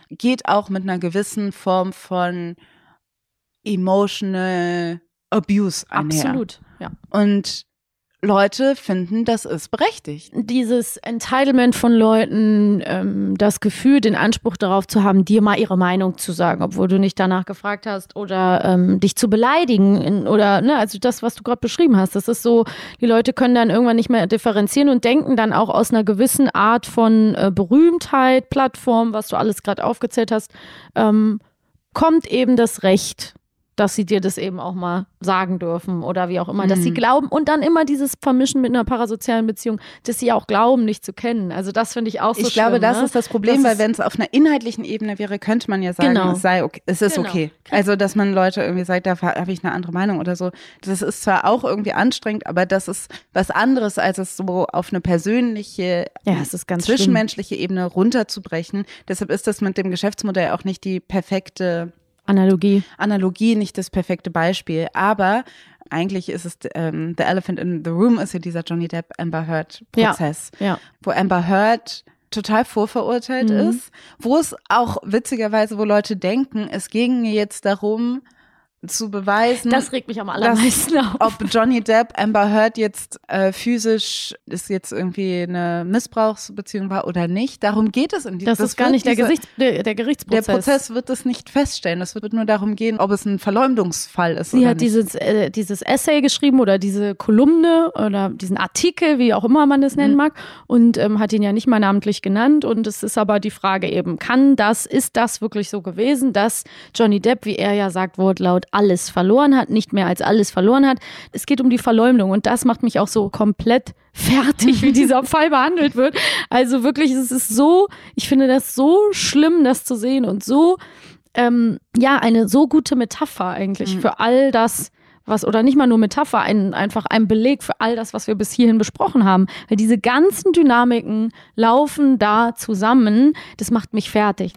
geht auch mit einer gewissen Form von emotional abuse einher. Absolut. Ja. Und Leute finden, das ist berechtigt. Dieses Entitlement von Leuten, ähm, das Gefühl, den Anspruch darauf zu haben, dir mal ihre Meinung zu sagen, obwohl du nicht danach gefragt hast oder ähm, dich zu beleidigen in, oder ne, also das, was du gerade beschrieben hast, das ist so, die Leute können dann irgendwann nicht mehr differenzieren und denken dann auch aus einer gewissen Art von äh, Berühmtheit, Plattform, was du alles gerade aufgezählt hast, ähm, kommt eben das Recht dass sie dir das eben auch mal sagen dürfen oder wie auch immer, dass sie Mhm. glauben und dann immer dieses Vermischen mit einer parasozialen Beziehung, dass sie auch glauben, nicht zu kennen. Also das finde ich auch so ich glaube, schlimm, das ne? ist das Problem, Das weil wenn es auf einer inhaltlichen Ebene wäre, könnte man ja sagen, Genau. es sei okay, es ist Genau. okay. Also, dass man Leute irgendwie sagt, da habe ich eine andere Meinung oder so. Das ist zwar auch irgendwie anstrengend, aber das ist was anderes, als es so auf eine persönliche, Ja, ganz schlimm. zwischenmenschliche Ebene runterzubrechen. Deshalb ist das mit dem Geschäftsmodell auch nicht die perfekte Analogie. Analogie, nicht das perfekte Beispiel. Aber eigentlich ist es ähm, The Elephant in the Room ist ja dieser Johnny Depp Amber Heard Ja. Prozess, Ja. wo Amber Heard total vorverurteilt Mhm. ist, wo es auch witzigerweise, wo Leute denken, es ginge jetzt darum, zu beweisen, Das regt mich am allermeisten auf. ob Johnny Depp Amber Heard jetzt äh, physisch ist jetzt irgendwie eine Missbrauchsbeziehung war oder nicht. Darum geht es in diesem Das, ist gar nicht der, diese- der, der Der Gerichtsprozess. Prozess wird es nicht feststellen. Es wird nur darum gehen, ob es ein Verleumdungsfall ist Sie hat nicht. dieses, äh, dieses Essay geschrieben oder diese Kolumne oder diesen Artikel, wie auch immer man es Mhm. nennen mag, und ähm, hat ihn ja nicht mal namentlich genannt. Und es ist aber die Frage eben, kann das, ist das wirklich so gewesen, dass Johnny Depp, wie er ja sagt, wortlaut, alles verloren hat, nicht mehr als alles verloren hat. Es geht um die Verleumdung und das macht mich auch so komplett fertig, wie dieser Fall behandelt wird. Also wirklich, es ist so, ich finde das so schlimm, das zu sehen und so, ähm, ja, eine so gute Metapher eigentlich für all das, was, oder nicht mal nur Metapher, ein, einfach ein Beleg für all das, was wir bis hierhin besprochen haben. Weil diese ganzen Dynamiken laufen da zusammen. Das macht mich fertig.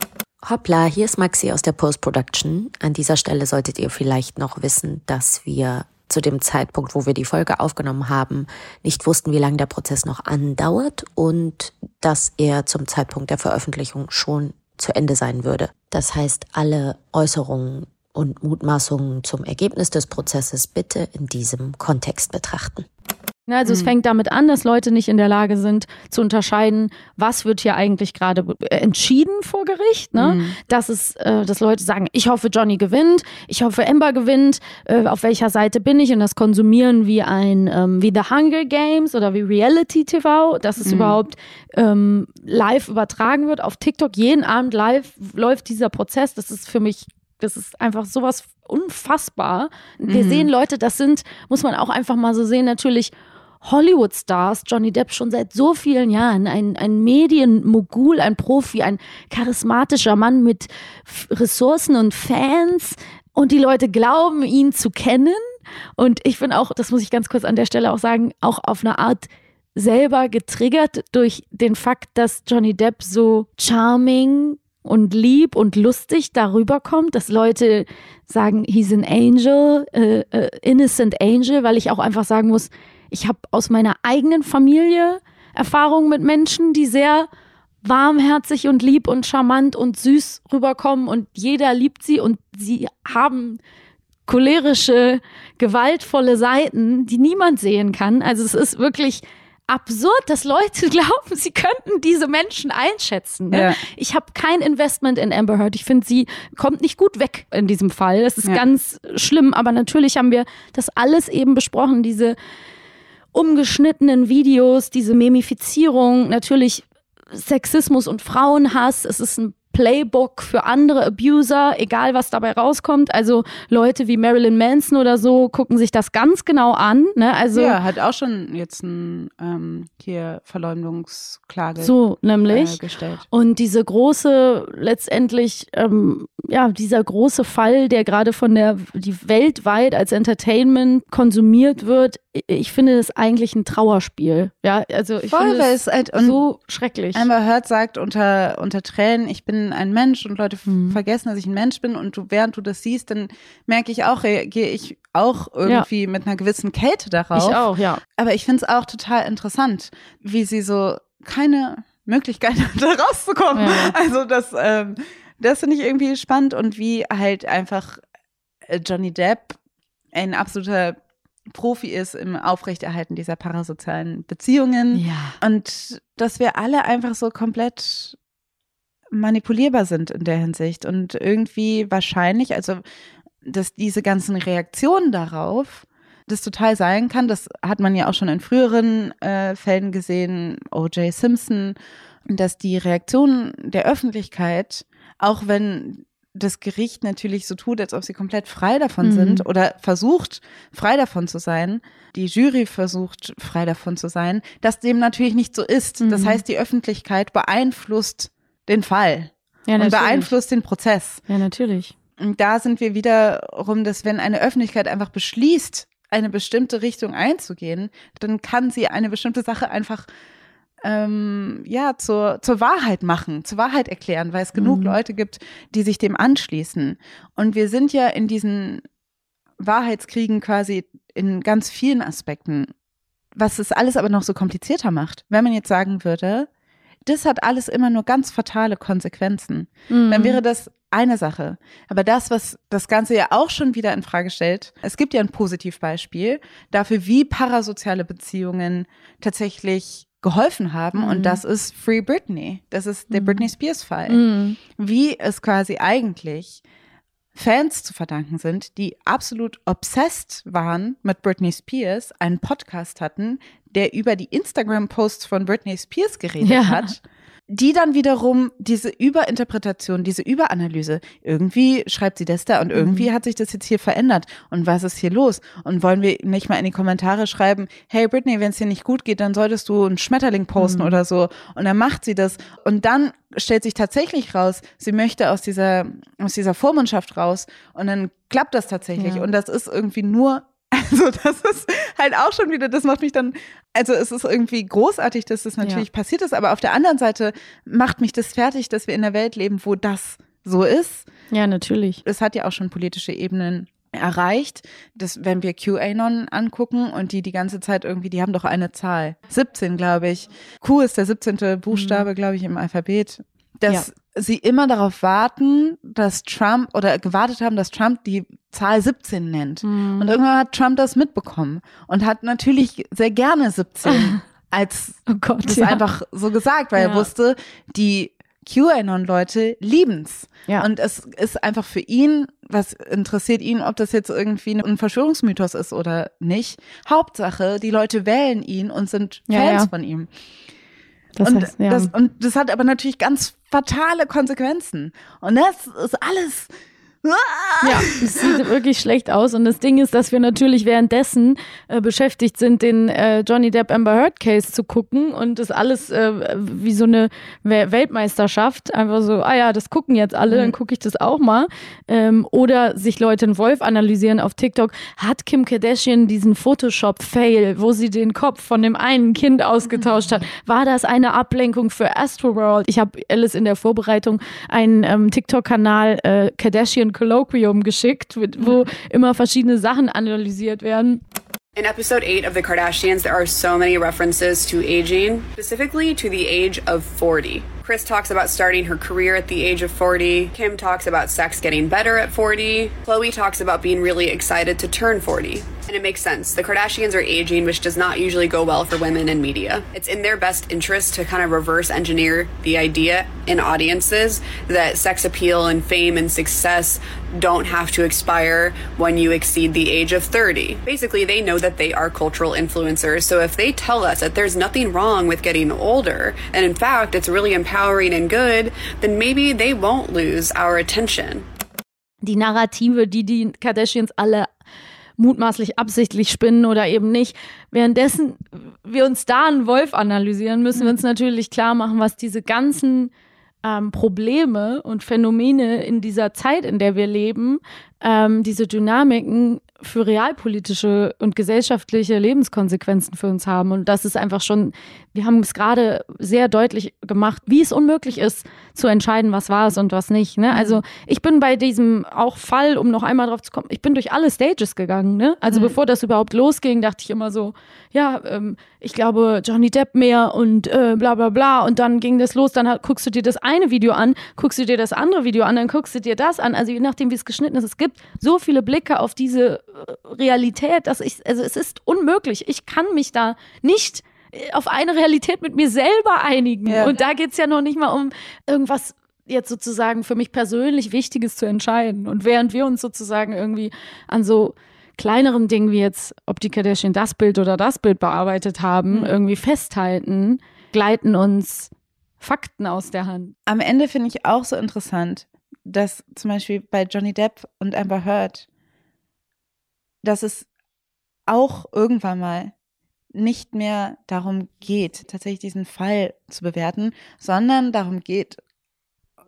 Hoppla, hier ist Maxi aus der Post-Production. An dieser Stelle solltet ihr vielleicht noch wissen, dass wir zu dem Zeitpunkt, wo wir die Folge aufgenommen haben, nicht wussten, wie lange der Prozess noch andauert und dass er zum Zeitpunkt der Veröffentlichung schon zu Ende sein würde. Das heißt, alle Äußerungen und Mutmaßungen zum Ergebnis des Prozesses bitte in diesem Kontext betrachten. Ne, Also es fängt damit an, dass Leute nicht in der Lage sind zu unterscheiden, was wird hier eigentlich gerade äh, entschieden vor Gericht. Ne? Dass es, äh, dass Leute sagen, ich hoffe, Johnny gewinnt, ich hoffe, Amber gewinnt, äh, auf welcher Seite bin ich und das konsumieren wie ein ähm, wie The Hunger Games oder wie Reality TV, dass es überhaupt ähm, live übertragen wird auf TikTok. Jeden Abend live läuft dieser Prozess. Das ist für mich das ist einfach sowas unfassbar. Wir sehen Leute, das sind, muss man auch einfach mal so sehen, natürlich Hollywood-Stars, Johnny Depp schon seit so vielen Jahren, ein, ein Medienmogul, ein Profi, ein charismatischer Mann mit Ressourcen und Fans. Und die Leute glauben, ihn zu kennen. Und ich bin auch, das muss ich ganz kurz an der Stelle auch sagen, auch auf eine Art selber getriggert durch den Fakt, dass Johnny Depp so charming und lieb und lustig darüber kommt, dass Leute sagen, he's an angel, äh, äh, innocent angel, weil ich auch einfach sagen muss, ich habe aus meiner eigenen Familie Erfahrungen mit Menschen, die sehr warmherzig und lieb und charmant und süß rüberkommen und jeder liebt sie und sie haben cholerische, gewaltvolle Seiten, die niemand sehen kann. Also es ist wirklich absurd, dass Leute glauben, sie könnten diese Menschen einschätzen. Ne? Ja. Ich habe kein Investment in Amber Heard. Ich finde, sie kommt nicht gut weg in diesem Fall. Das ist Ja. ganz schlimm. Aber natürlich haben wir das alles eben besprochen, diese umgeschnittenen Videos, diese Memifizierung, natürlich Sexismus und Frauenhass. Es ist ein Playbook für andere Abuser, egal was dabei rauskommt. Also Leute wie Marilyn Manson oder so gucken sich das ganz genau an. Ne? Also ja, hat auch schon jetzt ein ähm, hier Verleumdungsklage so nämlich. äh, gestellt. Und diese große, letztendlich, ähm, ja, dieser große Fall, der gerade von der, die weltweit als Entertainment konsumiert wird, ich- finde das eigentlich ein Trauerspiel. Ja, also ich Voll, finde es halt so schrecklich. Amber Heard sagt unter, unter Tränen, ich bin ein Mensch und Leute Mhm. vergessen, dass ich ein Mensch bin und du, während du das siehst, dann merke ich auch, reagiere ich auch irgendwie mit einer gewissen Kälte darauf. Ich auch, ja. Aber ich finde es auch total interessant, wie sie so keine Möglichkeit hat, da rauszukommen. Ja. Also das, ähm, das finde ich irgendwie spannend und wie halt einfach äh, Johnny Depp ein absoluter Profi ist im Aufrechterhalten dieser parasozialen Beziehungen. Ja. Und dass wir alle einfach so komplett manipulierbar sind in der Hinsicht und irgendwie wahrscheinlich, also dass diese ganzen Reaktionen darauf, das total sein kann, das hat man ja auch schon in früheren äh, Fällen gesehen, O.J. Simpson, dass die Reaktionen der Öffentlichkeit, auch wenn das Gericht natürlich so tut, als ob sie komplett frei davon Mhm. sind oder versucht, frei davon zu sein, die Jury versucht, frei davon zu sein, dass dem natürlich nicht so ist. Das Mhm. heißt, die Öffentlichkeit beeinflusst den Fall Ja, und beeinflusst den Prozess. Ja, natürlich. Und da sind wir wiederum, dass wenn eine Öffentlichkeit einfach beschließt, eine bestimmte Richtung einzugehen, dann kann sie eine bestimmte Sache einfach ähm, ja zur, zur Wahrheit machen, zur Wahrheit erklären, weil es genug Mhm. Leute gibt, die sich dem anschließen. Und wir sind ja in diesen Wahrheitskriegen quasi in ganz vielen Aspekten, was es alles aber noch so komplizierter macht. Wenn man jetzt sagen würde, das hat alles immer nur ganz fatale Konsequenzen. Mhm. Dann wäre das eine Sache. Aber das, was das Ganze ja auch schon wieder in Frage stellt, es gibt ja ein Positivbeispiel dafür, wie parasoziale Beziehungen tatsächlich geholfen haben Mhm. und das ist Free Britney. Das ist der Mhm. Britney Spears Fall. Mhm. Wie es quasi eigentlich Fans zu verdanken sind, die absolut obsessed waren mit Britney Spears, einen Podcast hatten, der über die Instagram-Posts von Britney Spears geredet Ja. hat, die dann wiederum diese Überinterpretation, diese Überanalyse, irgendwie schreibt sie das da und irgendwie hat sich das jetzt hier verändert und was ist hier los? Und wollen wir nicht mal in die Kommentare schreiben, hey Britney, wenn es dir nicht gut geht, dann solltest du einen Schmetterling posten Mhm. oder so. Und dann macht sie das und dann stellt sich tatsächlich raus, sie möchte aus dieser, aus dieser Vormundschaft raus und dann klappt das tatsächlich Ja. und das ist irgendwie nur also das ist halt auch schon wieder, das macht mich dann, also es ist irgendwie großartig, dass das natürlich passiert ist, aber auf der anderen Seite macht mich das fertig, dass wir in einer Welt leben, wo das so ist. Ja, natürlich. Es hat ja auch schon politische Ebenen erreicht, dass wenn wir QAnon angucken und die die ganze Zeit irgendwie, die haben doch eine Zahl, 17 glaube ich. Q ist der 17. Buchstabe, glaube ich, im Alphabet, dass sie immer darauf warten, dass Trump oder gewartet haben, dass Trump die Zahl 17 nennt. Mhm. Und irgendwann hat Trump das mitbekommen und hat natürlich sehr gerne 17 als Oh Gott, das ja. einfach so gesagt, weil er Ja. wusste, die QAnon-Leute lieben's. Ja. Und es ist einfach für ihn, was interessiert ihn, ob das jetzt irgendwie ein Verschwörungsmythos ist oder nicht. Hauptsache, die Leute wählen ihn und sind Ja, Fans ja. von ihm. Das und, heißt, ja. das, und das hat aber natürlich ganz fatale Konsequenzen. Und das ist alles. Ja, es sieht wirklich schlecht aus. Und das Ding ist, dass wir natürlich währenddessen äh, beschäftigt sind, den äh, Johnny Depp Amber Heard Case zu gucken und das alles äh, wie so eine We Weltmeisterschaft. Einfach so, ah ja, das gucken jetzt alle, dann gucke ich das auch mal. Ähm, oder sich Leute einen Wolf analysieren auf TikTok. Hat Kim Kardashian diesen Photoshop-Fail, wo sie den Kopf von dem einen Kind ausgetauscht hat? War das eine Ablenkung für Astroworld? Ich habe Alice in der Vorbereitung einen ähm, TikTok-Kanal äh, Kardashian Colloquium geschickt, wo immer verschiedene Sachen analysiert werden. In episode 8 of The Kardashians, there are so many references to aging, specifically to the age of 40. Chris talks about starting her career at the age of 40. Kim talks about sex getting better at 40. Chloe talks about being really excited to turn 40. And it makes sense. The Kardashians are aging, which does not usually go well for women in media. It's in their best interest to kind of reverse engineer the idea in audiences that sex appeal and fame and success don't have to expire when you exceed the age of 30. Basically, they know that they are cultural influencers. So if they tell us that there's nothing wrong with getting older, and in fact, it's really empowering and good, then maybe they won't lose our attention. die Narrative, die die Kardashians alle mutmaßlich absichtlich spinnen oder eben nicht. Währenddessen wir uns da einen Wolf analysieren, müssen wir uns natürlich klar machen, was diese ganzen ähm, Probleme und Phänomene in dieser Zeit, in der wir leben, ähm, diese Dynamiken für realpolitische und gesellschaftliche Lebenskonsequenzen für uns haben. Und das ist einfach schon, wir haben es gerade sehr deutlich gemacht, wie es unmöglich ist, zu entscheiden, was war es und was nicht. Ne? Also ich bin bei diesem auch Fall, um noch einmal drauf zu kommen, ich bin durch alle Stages gegangen. Ne? Also Mhm. bevor das überhaupt losging, dachte ich immer so, ja, ähm, ich glaube Johnny Depp mehr und äh, bla bla bla. Und dann ging das los, dann hat, guckst du dir das eine Video an, guckst du dir das andere Video an, dann guckst du dir das an. Also je nachdem, wie es geschnitten ist, es gibt so viele Blicke auf diese äh, Realität, dass ich, also es ist unmöglich. Ich kann mich da nicht äh, auf eine Realität mit mir selber einigen. Ja. Und da geht's ja noch nicht mal um irgendwas jetzt sozusagen für mich persönlich Wichtiges zu entscheiden. Und während wir uns sozusagen irgendwie an so kleineren Dingen wie jetzt, ob die Kardashian das Bild oder das Bild bearbeitet haben, Mhm. irgendwie festhalten, gleiten uns Fakten aus der Hand. Am Ende finde ich auch so interessant, dass zum Beispiel bei Johnny Depp und Amber Heard, dass es auch irgendwann mal nicht mehr darum geht, tatsächlich diesen Fall zu bewerten, sondern darum geht,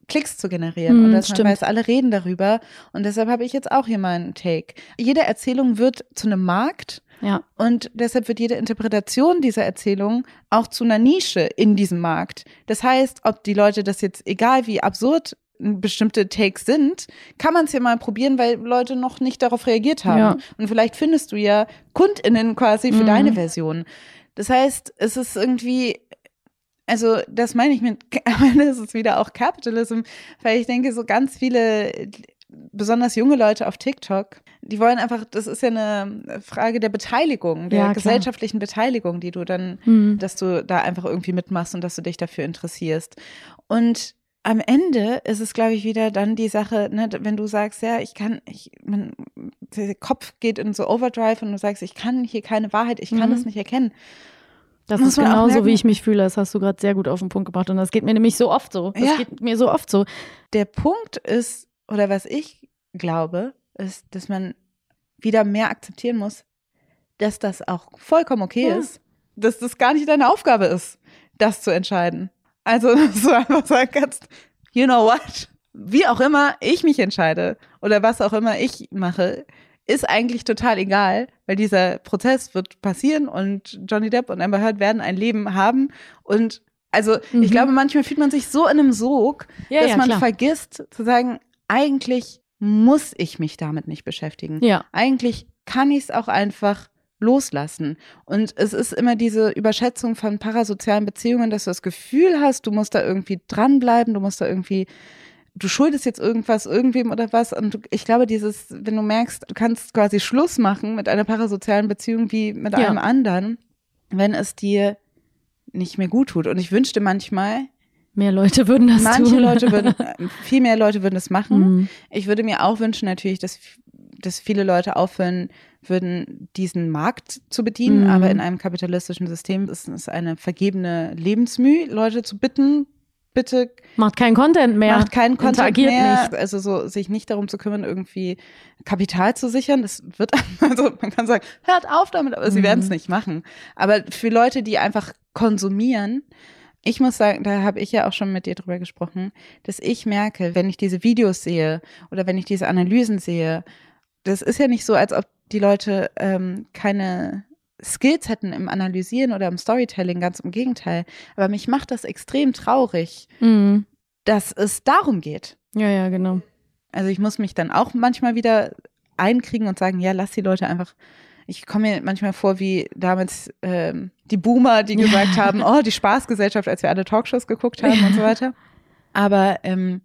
Klicks zu generieren. Mm, und dass stimmt. man weiß, alle reden darüber. Und deshalb habe ich jetzt auch hier mal einen Take. Jede Erzählung wird zu einem Markt. Ja. Und deshalb wird jede Interpretation dieser Erzählung auch zu einer Nische in diesem Markt. Das heißt, ob die Leute das jetzt, egal wie absurd bestimmte Takes sind, kann man es ja mal probieren, weil Leute noch nicht darauf reagiert haben. Ja. Und vielleicht findest du ja KundInnen quasi für Mhm. deine Version. Das heißt, es ist irgendwie, also das meine ich mit, Ende ist es wieder auch Capitalism, weil ich denke, so ganz viele, besonders junge Leute auf TikTok, die wollen einfach, das ist ja eine Frage der Beteiligung, der Ja, gesellschaftlichen Beteiligung, die du dann, Mhm. dass du da einfach irgendwie mitmachst und dass du dich dafür interessierst. Und am Ende ist es, glaube ich, wieder dann die Sache, ne, wenn du sagst, ja, ich kann, ich, mein, der Kopf geht in so Overdrive und du sagst, ich kann hier keine Wahrheit, ich kann Mhm. es nicht erkennen. Das Muss ist genauso, wie ich mich fühle. Das hast du gerade sehr gut auf den Punkt gebracht. Und das geht mir nämlich so oft so. Das Ja. geht mir so oft so. Der Punkt ist, oder was ich glaube, ist, dass man wieder mehr akzeptieren muss, dass das auch vollkommen okay Ja. ist, dass das gar nicht deine Aufgabe ist, das zu entscheiden. Also, dass du einfach sagen kannst, you know what? Wie auch immer ich mich entscheide oder was auch immer ich mache, ist eigentlich total egal, weil dieser Prozess wird passieren und Johnny Depp und Amber Heard werden ein Leben haben und also Mhm. ich glaube, manchmal fühlt man sich so in einem Sog, Ja, dass ja, man klar. vergisst zu sagen, eigentlich muss ich mich damit nicht beschäftigen. Ja. Eigentlich kann ich es auch einfach loslassen. Und es ist immer diese Überschätzung von parasozialen Beziehungen, dass du das Gefühl hast, du musst da irgendwie dranbleiben, du musst da irgendwie, du schuldest jetzt irgendwas irgendwem oder was. Und ich glaube, dieses, wenn du merkst, du kannst quasi Schluss machen mit einer parasozialen Beziehung wie mit Ja. einem anderen, wenn es dir nicht mehr gut tut. Und ich wünschte manchmal, Mehr Leute würden das Manche tun. Leute würden, viel mehr Leute würden das machen. Mhm. Ich würde mir auch wünschen natürlich, dass, dass viele Leute aufhören würden, diesen Markt zu bedienen. Mhm. Aber in einem kapitalistischen System ist es eine vergebene Lebensmüh, Leute zu bitten, bitte Macht keinen Content mehr. macht keinen Content mehr. nicht. Also so sich nicht darum zu kümmern, irgendwie Kapital zu sichern. Das wird, also man kann sagen, hört auf damit, aber sie Mhm. werden es nicht machen. Aber für Leute, die einfach konsumieren, ich muss sagen, da habe ich ja auch schon mit dir drüber gesprochen, dass ich merke, wenn ich diese Videos sehe oder wenn ich diese Analysen sehe, das ist ja nicht so, als ob die Leute ähm, keine Skills hätten im Analysieren oder im Storytelling, ganz im Gegenteil. Aber mich macht das extrem traurig, Mhm. dass es darum geht. Ja, ja, genau. Also ich muss mich dann auch manchmal wieder einkriegen und sagen, ja, lass die Leute einfach. Ich komme mir manchmal vor wie damals ähm, die Boomer, die gesagt haben, oh, die Spaßgesellschaft, als wir alle Talkshows geguckt haben und so weiter. Aber ähm,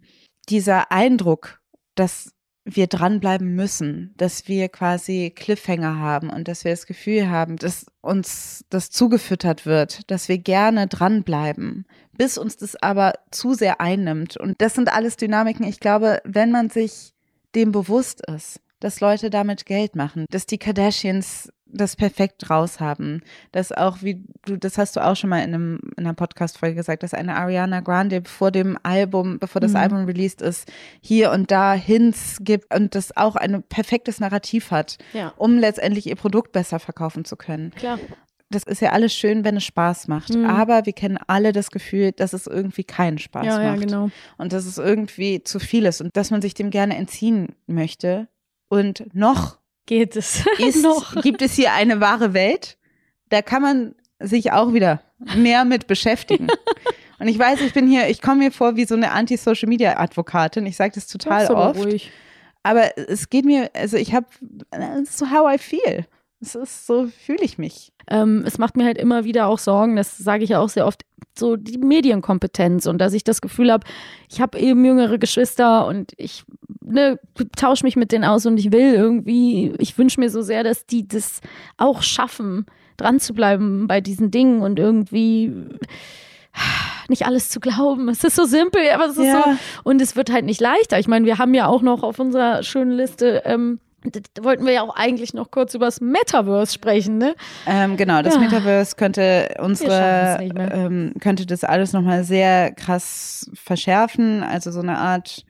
dieser Eindruck, dass wir dranbleiben müssen, dass wir quasi Cliffhanger haben und dass wir das Gefühl haben, dass uns das zugefüttert wird, dass wir gerne dranbleiben, bis uns das aber zu sehr einnimmt. Und das sind alles Dynamiken. Ich glaube, wenn man sich dem bewusst ist, dass Leute damit Geld machen, dass die Kardashians das perfekt raus haben, dass auch wie du, das hast du auch schon mal in, einem, in einer Podcast-Folge gesagt, dass eine Ariana Grande vor dem Album, bevor das Mhm. Album released ist, hier und da Hints gibt und das auch ein perfektes Narrativ hat, Ja. um letztendlich ihr Produkt besser verkaufen zu können. Klar. Das ist ja alles schön, wenn es Spaß macht, Mhm. aber wir kennen alle das Gefühl, dass es irgendwie keinen Spaß Ja, ja, macht genau. und dass es irgendwie zu viel ist und dass man sich dem gerne entziehen möchte. Und noch Geht es. ist, Noch. gibt es hier eine wahre Welt. Da kann man sich auch wieder mehr mit beschäftigen. Und ich weiß, ich bin hier, ich komme mir vor wie so eine Anti-Social-Media-Advokatin. Ich sage das total oft. ruhig. Aber es geht mir, also ich habe, ist so how I feel. Es ist so, fühle ich mich. Ähm, es macht mir halt immer wieder auch Sorgen, das sage ich ja auch sehr oft, so die Medienkompetenz und dass ich das Gefühl habe, ich habe eben jüngere Geschwister und ich ne, tausche mich mit denen aus und ich will irgendwie, ich wünsche mir so sehr, dass die das auch schaffen, dran zu bleiben bei diesen Dingen und irgendwie nicht alles zu glauben. Es ist so simpel, aber es ist Ja. so. Und es wird halt nicht leichter. Ich meine, wir haben ja auch noch auf unserer schönen Liste, ähm, da wollten wir ja auch eigentlich noch kurz über das Metaverse sprechen, ne? Ähm, genau, das Ja. Metaverse könnte unsere, ähm, könnte das alles nochmal sehr krass verschärfen. Also so eine Art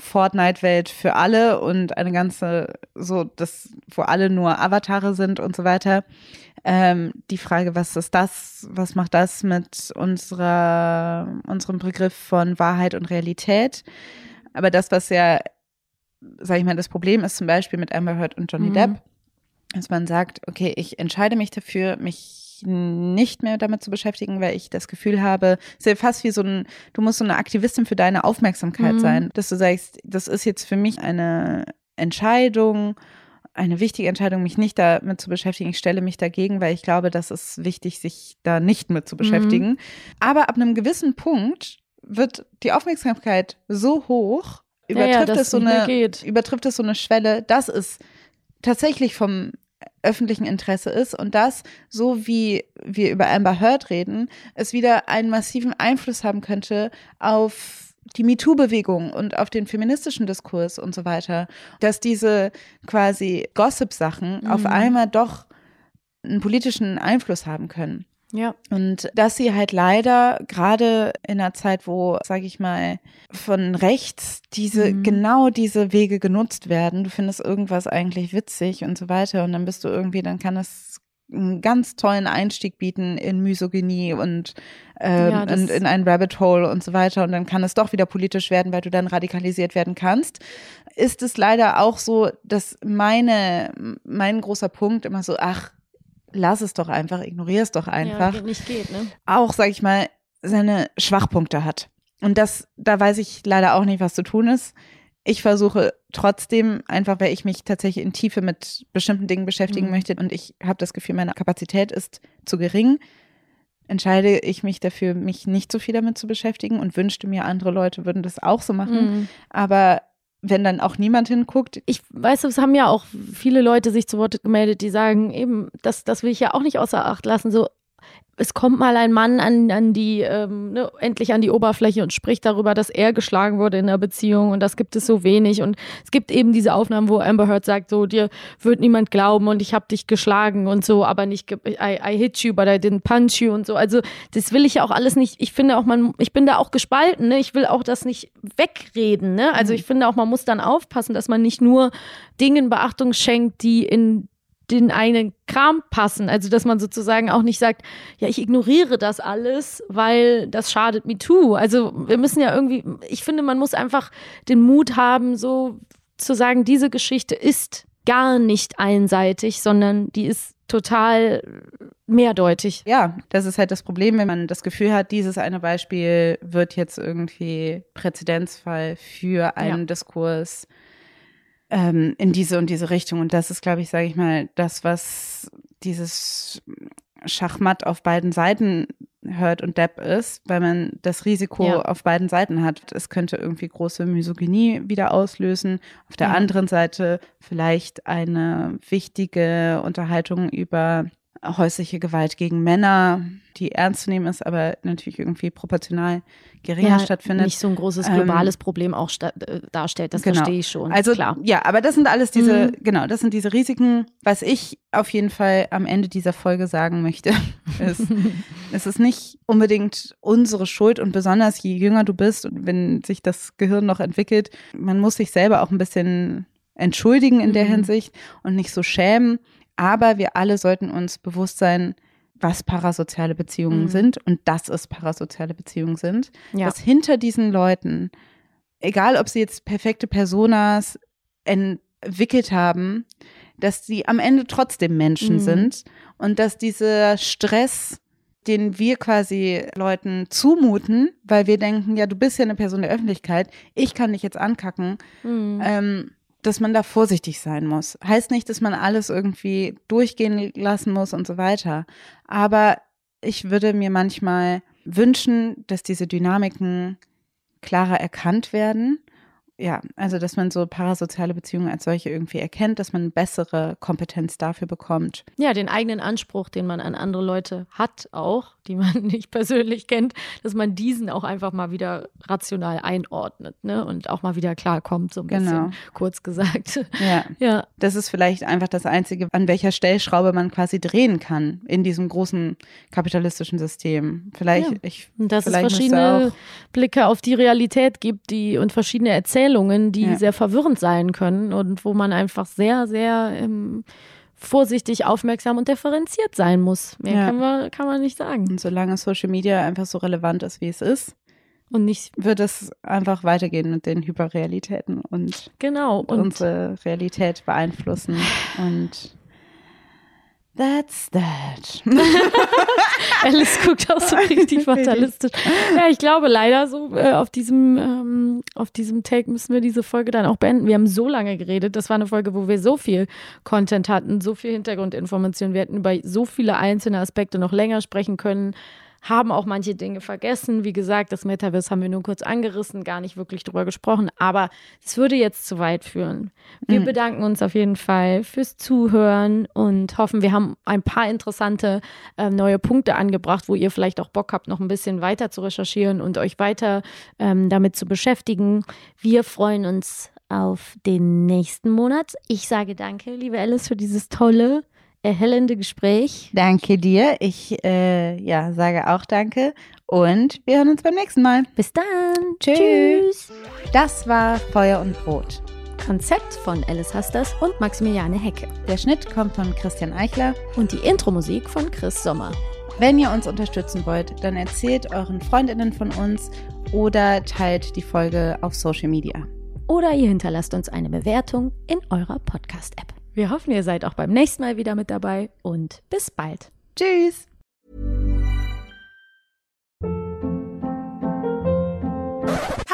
Fortnite-Welt für alle und eine ganze, so das, wo alle nur Avatare sind und so weiter. Ähm, die Frage, was ist das, was macht das mit unserer, unserem Begriff von Wahrheit und Realität? Aber das, was ja, sag ich mal, das Problem ist zum Beispiel mit Amber Heard und Johnny Mhm. Depp, dass man sagt, okay, ich entscheide mich dafür, mich nicht mehr damit zu beschäftigen, weil ich das Gefühl habe, es ist ja fast wie so ein, du musst so eine Aktivistin für deine Aufmerksamkeit Mhm. sein, dass du sagst, das ist jetzt für mich eine Entscheidung, eine wichtige Entscheidung, mich nicht damit zu beschäftigen. Ich stelle mich dagegen, weil ich glaube, dass es wichtig, sich da nicht mit zu beschäftigen. Mhm. Aber ab einem gewissen Punkt wird die Aufmerksamkeit so hoch, Ja, ja, übertrifft, dass es so eine, übertrifft es so eine Schwelle, dass es tatsächlich vom öffentlichen Interesse ist und das, so wie wir über Amber Heard reden, es wieder einen massiven Einfluss haben könnte auf die MeToo-Bewegung und auf den feministischen Diskurs und so weiter, dass diese quasi Gossip-Sachen auf Mhm. einmal doch einen politischen Einfluss haben können. Ja. Und dass sie halt leider gerade in einer Zeit, wo, sage ich mal, von rechts diese, Mhm. genau diese Wege genutzt werden, du findest irgendwas eigentlich witzig und so weiter und dann bist du irgendwie, dann kann es einen ganz tollen Einstieg bieten in Misogynie und, ähm, Ja, und in ein Rabbit Hole und so weiter und dann kann es doch wieder politisch werden, weil du dann radikalisiert werden kannst. Ist es leider auch so, dass meine, mein großer Punkt immer so, ach, lass es doch einfach, ignorier es doch einfach Ja, nicht geht, ne? auch, sag ich mal, seine Schwachpunkte hat. Und das, da weiß ich leider auch nicht, was zu tun ist. Ich versuche trotzdem, einfach weil ich mich tatsächlich in Tiefe mit bestimmten Dingen beschäftigen Mhm. möchte und ich habe das Gefühl, meine Kapazität ist zu gering, entscheide ich mich dafür, mich nicht so viel damit zu beschäftigen und wünschte mir, andere Leute würden das auch so machen. Mhm. Aber wenn dann auch niemand hinguckt, Ich weiß, es haben ja auch viele Leute sich zu Wort gemeldet, die sagen, eben, das, das will ich ja auch nicht außer Acht lassen. So, es kommt mal ein Mann an, an die, ähm, ne, endlich an die Oberfläche und spricht darüber, dass er geschlagen wurde in einer Beziehung und das gibt es so wenig. Und es gibt eben diese Aufnahmen, wo Amber Heard sagt, so, dir wird niemand glauben und ich habe dich geschlagen und so, aber nicht, I, I hit you, but I didn't punch you und so. Also das will ich ja auch alles nicht, ich finde auch, man, ich bin da auch gespalten, ne? ich will auch das nicht wegreden. Ne? Also ich finde auch, man muss dann aufpassen, dass man nicht nur Dingen Beachtung schenkt, die in den eigenen Kram passen. Also, dass man sozusagen auch nicht sagt, ja, ich ignoriere das alles, weil das schadet me too. Also, wir müssen ja irgendwie, ich finde, man muss einfach den Mut haben, so zu sagen, diese Geschichte ist gar nicht einseitig, sondern die ist total mehrdeutig. Ja, das ist halt das Problem, wenn man das Gefühl hat, dieses eine Beispiel wird jetzt irgendwie Präzedenzfall für einen Ja. Diskurs ähm, in diese und diese Richtung. Und das ist, glaube ich, sage ich mal, das, was dieses Schachmatt auf beiden Seiten hört und Depp ist, weil man das Risiko Ja. auf beiden Seiten hat. Es könnte irgendwie große Misogynie wieder auslösen. Auf der Ja. anderen Seite vielleicht eine wichtige Unterhaltung über häusliche Gewalt gegen Männer, die ernst zu nehmen ist, aber natürlich irgendwie proportional geringer stattfindet. nicht so ein großes Ähm, globales Problem auch äh, darstellt. Das Genau. verstehe ich schon. Also klar. ja, aber das sind alles diese, Mhm. genau, das sind diese Risiken. Was ich auf jeden Fall am Ende dieser Folge sagen möchte, ist, es ist nicht unbedingt unsere Schuld und besonders je jünger du bist und wenn sich das Gehirn noch entwickelt, man muss sich selber auch ein bisschen entschuldigen in der Mhm. Hinsicht und nicht so schämen. Aber wir alle sollten uns bewusst sein, was parasoziale Beziehungen Mhm. sind und dass es parasoziale Beziehungen sind. Ja. Dass hinter diesen Leuten, egal ob sie jetzt perfekte Personas entwickelt haben, dass sie am Ende trotzdem Menschen Mhm. sind und dass dieser Stress, den wir quasi Leuten zumuten, weil wir denken, ja, du bist ja eine Person der Öffentlichkeit, ich kann dich jetzt ankacken, Mhm. ähm, dass man da vorsichtig sein muss. Heißt nicht, dass man alles irgendwie durchgehen lassen muss und so weiter. Aber ich würde mir manchmal wünschen, dass diese Dynamiken klarer erkannt werden. Ja, also dass man so parasoziale Beziehungen als solche irgendwie erkennt, dass man bessere Kompetenz dafür bekommt. Ja, den eigenen Anspruch, den man an andere Leute hat, auch, die man nicht persönlich kennt, dass man diesen auch einfach mal wieder rational einordnet, ne? Und auch mal wieder klarkommt, so ein Genau. bisschen kurz gesagt. Ja. Ja. Das ist vielleicht einfach das Einzige, an welcher Stellschraube man quasi drehen kann in diesem großen kapitalistischen System. Vielleicht, Ja. ich, Und dass es verschiedene Blicke auf die Realität gibt, die und verschiedene Erzählungen, die Ja. sehr verwirrend sein können und wo man einfach sehr, sehr ähm, vorsichtig, aufmerksam und differenziert sein muss. Mehr Ja. kann, man, kann man nicht sagen. Und solange Social Media einfach so relevant ist, wie es ist, Und nicht, wird es einfach weitergehen mit den Hyperrealitäten und genau. Und unsere Realität beeinflussen. Und That's that. Alice guckt auch so richtig fatalistisch. Ja, ich glaube leider so äh, auf diesem ähm, auf diesem Take müssen wir diese Folge dann auch beenden. Wir haben so lange geredet. Das war eine Folge, wo wir so viel Content hatten, so viel Hintergrundinformationen. Wir hätten über so viele einzelne Aspekte noch länger sprechen können haben auch manche Dinge vergessen. Wie gesagt, das Metaverse haben wir nur kurz angerissen, gar nicht wirklich drüber gesprochen, aber es würde jetzt zu weit führen. Wir mhm. bedanken uns auf jeden Fall fürs Zuhören und hoffen, wir haben ein paar interessante äh, neue Punkte angebracht, wo ihr vielleicht auch Bock habt, noch ein bisschen weiter zu recherchieren und euch weiter ähm, damit zu beschäftigen. Wir freuen uns auf den nächsten Monat. Ich sage danke, liebe Alice, für dieses tolle erhellende Gespräch. Danke dir. Ich äh, ja, sage auch danke. Und wir hören uns beim nächsten Mal. Bis dann. Tschüss. Tschüss. Das war Feuer und Brot. Konzept von Alice Hasters und Maximiliane Hecke. Der Schnitt kommt von Christian Eichler. Und die Intro-Musik von Chris Sommer. Wenn ihr uns unterstützen wollt, dann erzählt euren Freundinnen von uns oder teilt die Folge auf Social Media. Oder ihr hinterlasst uns eine Bewertung in eurer Podcast-App. Wir hoffen, ihr seid auch beim nächsten Mal wieder mit dabei und bis bald. Tschüss.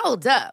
Hold up.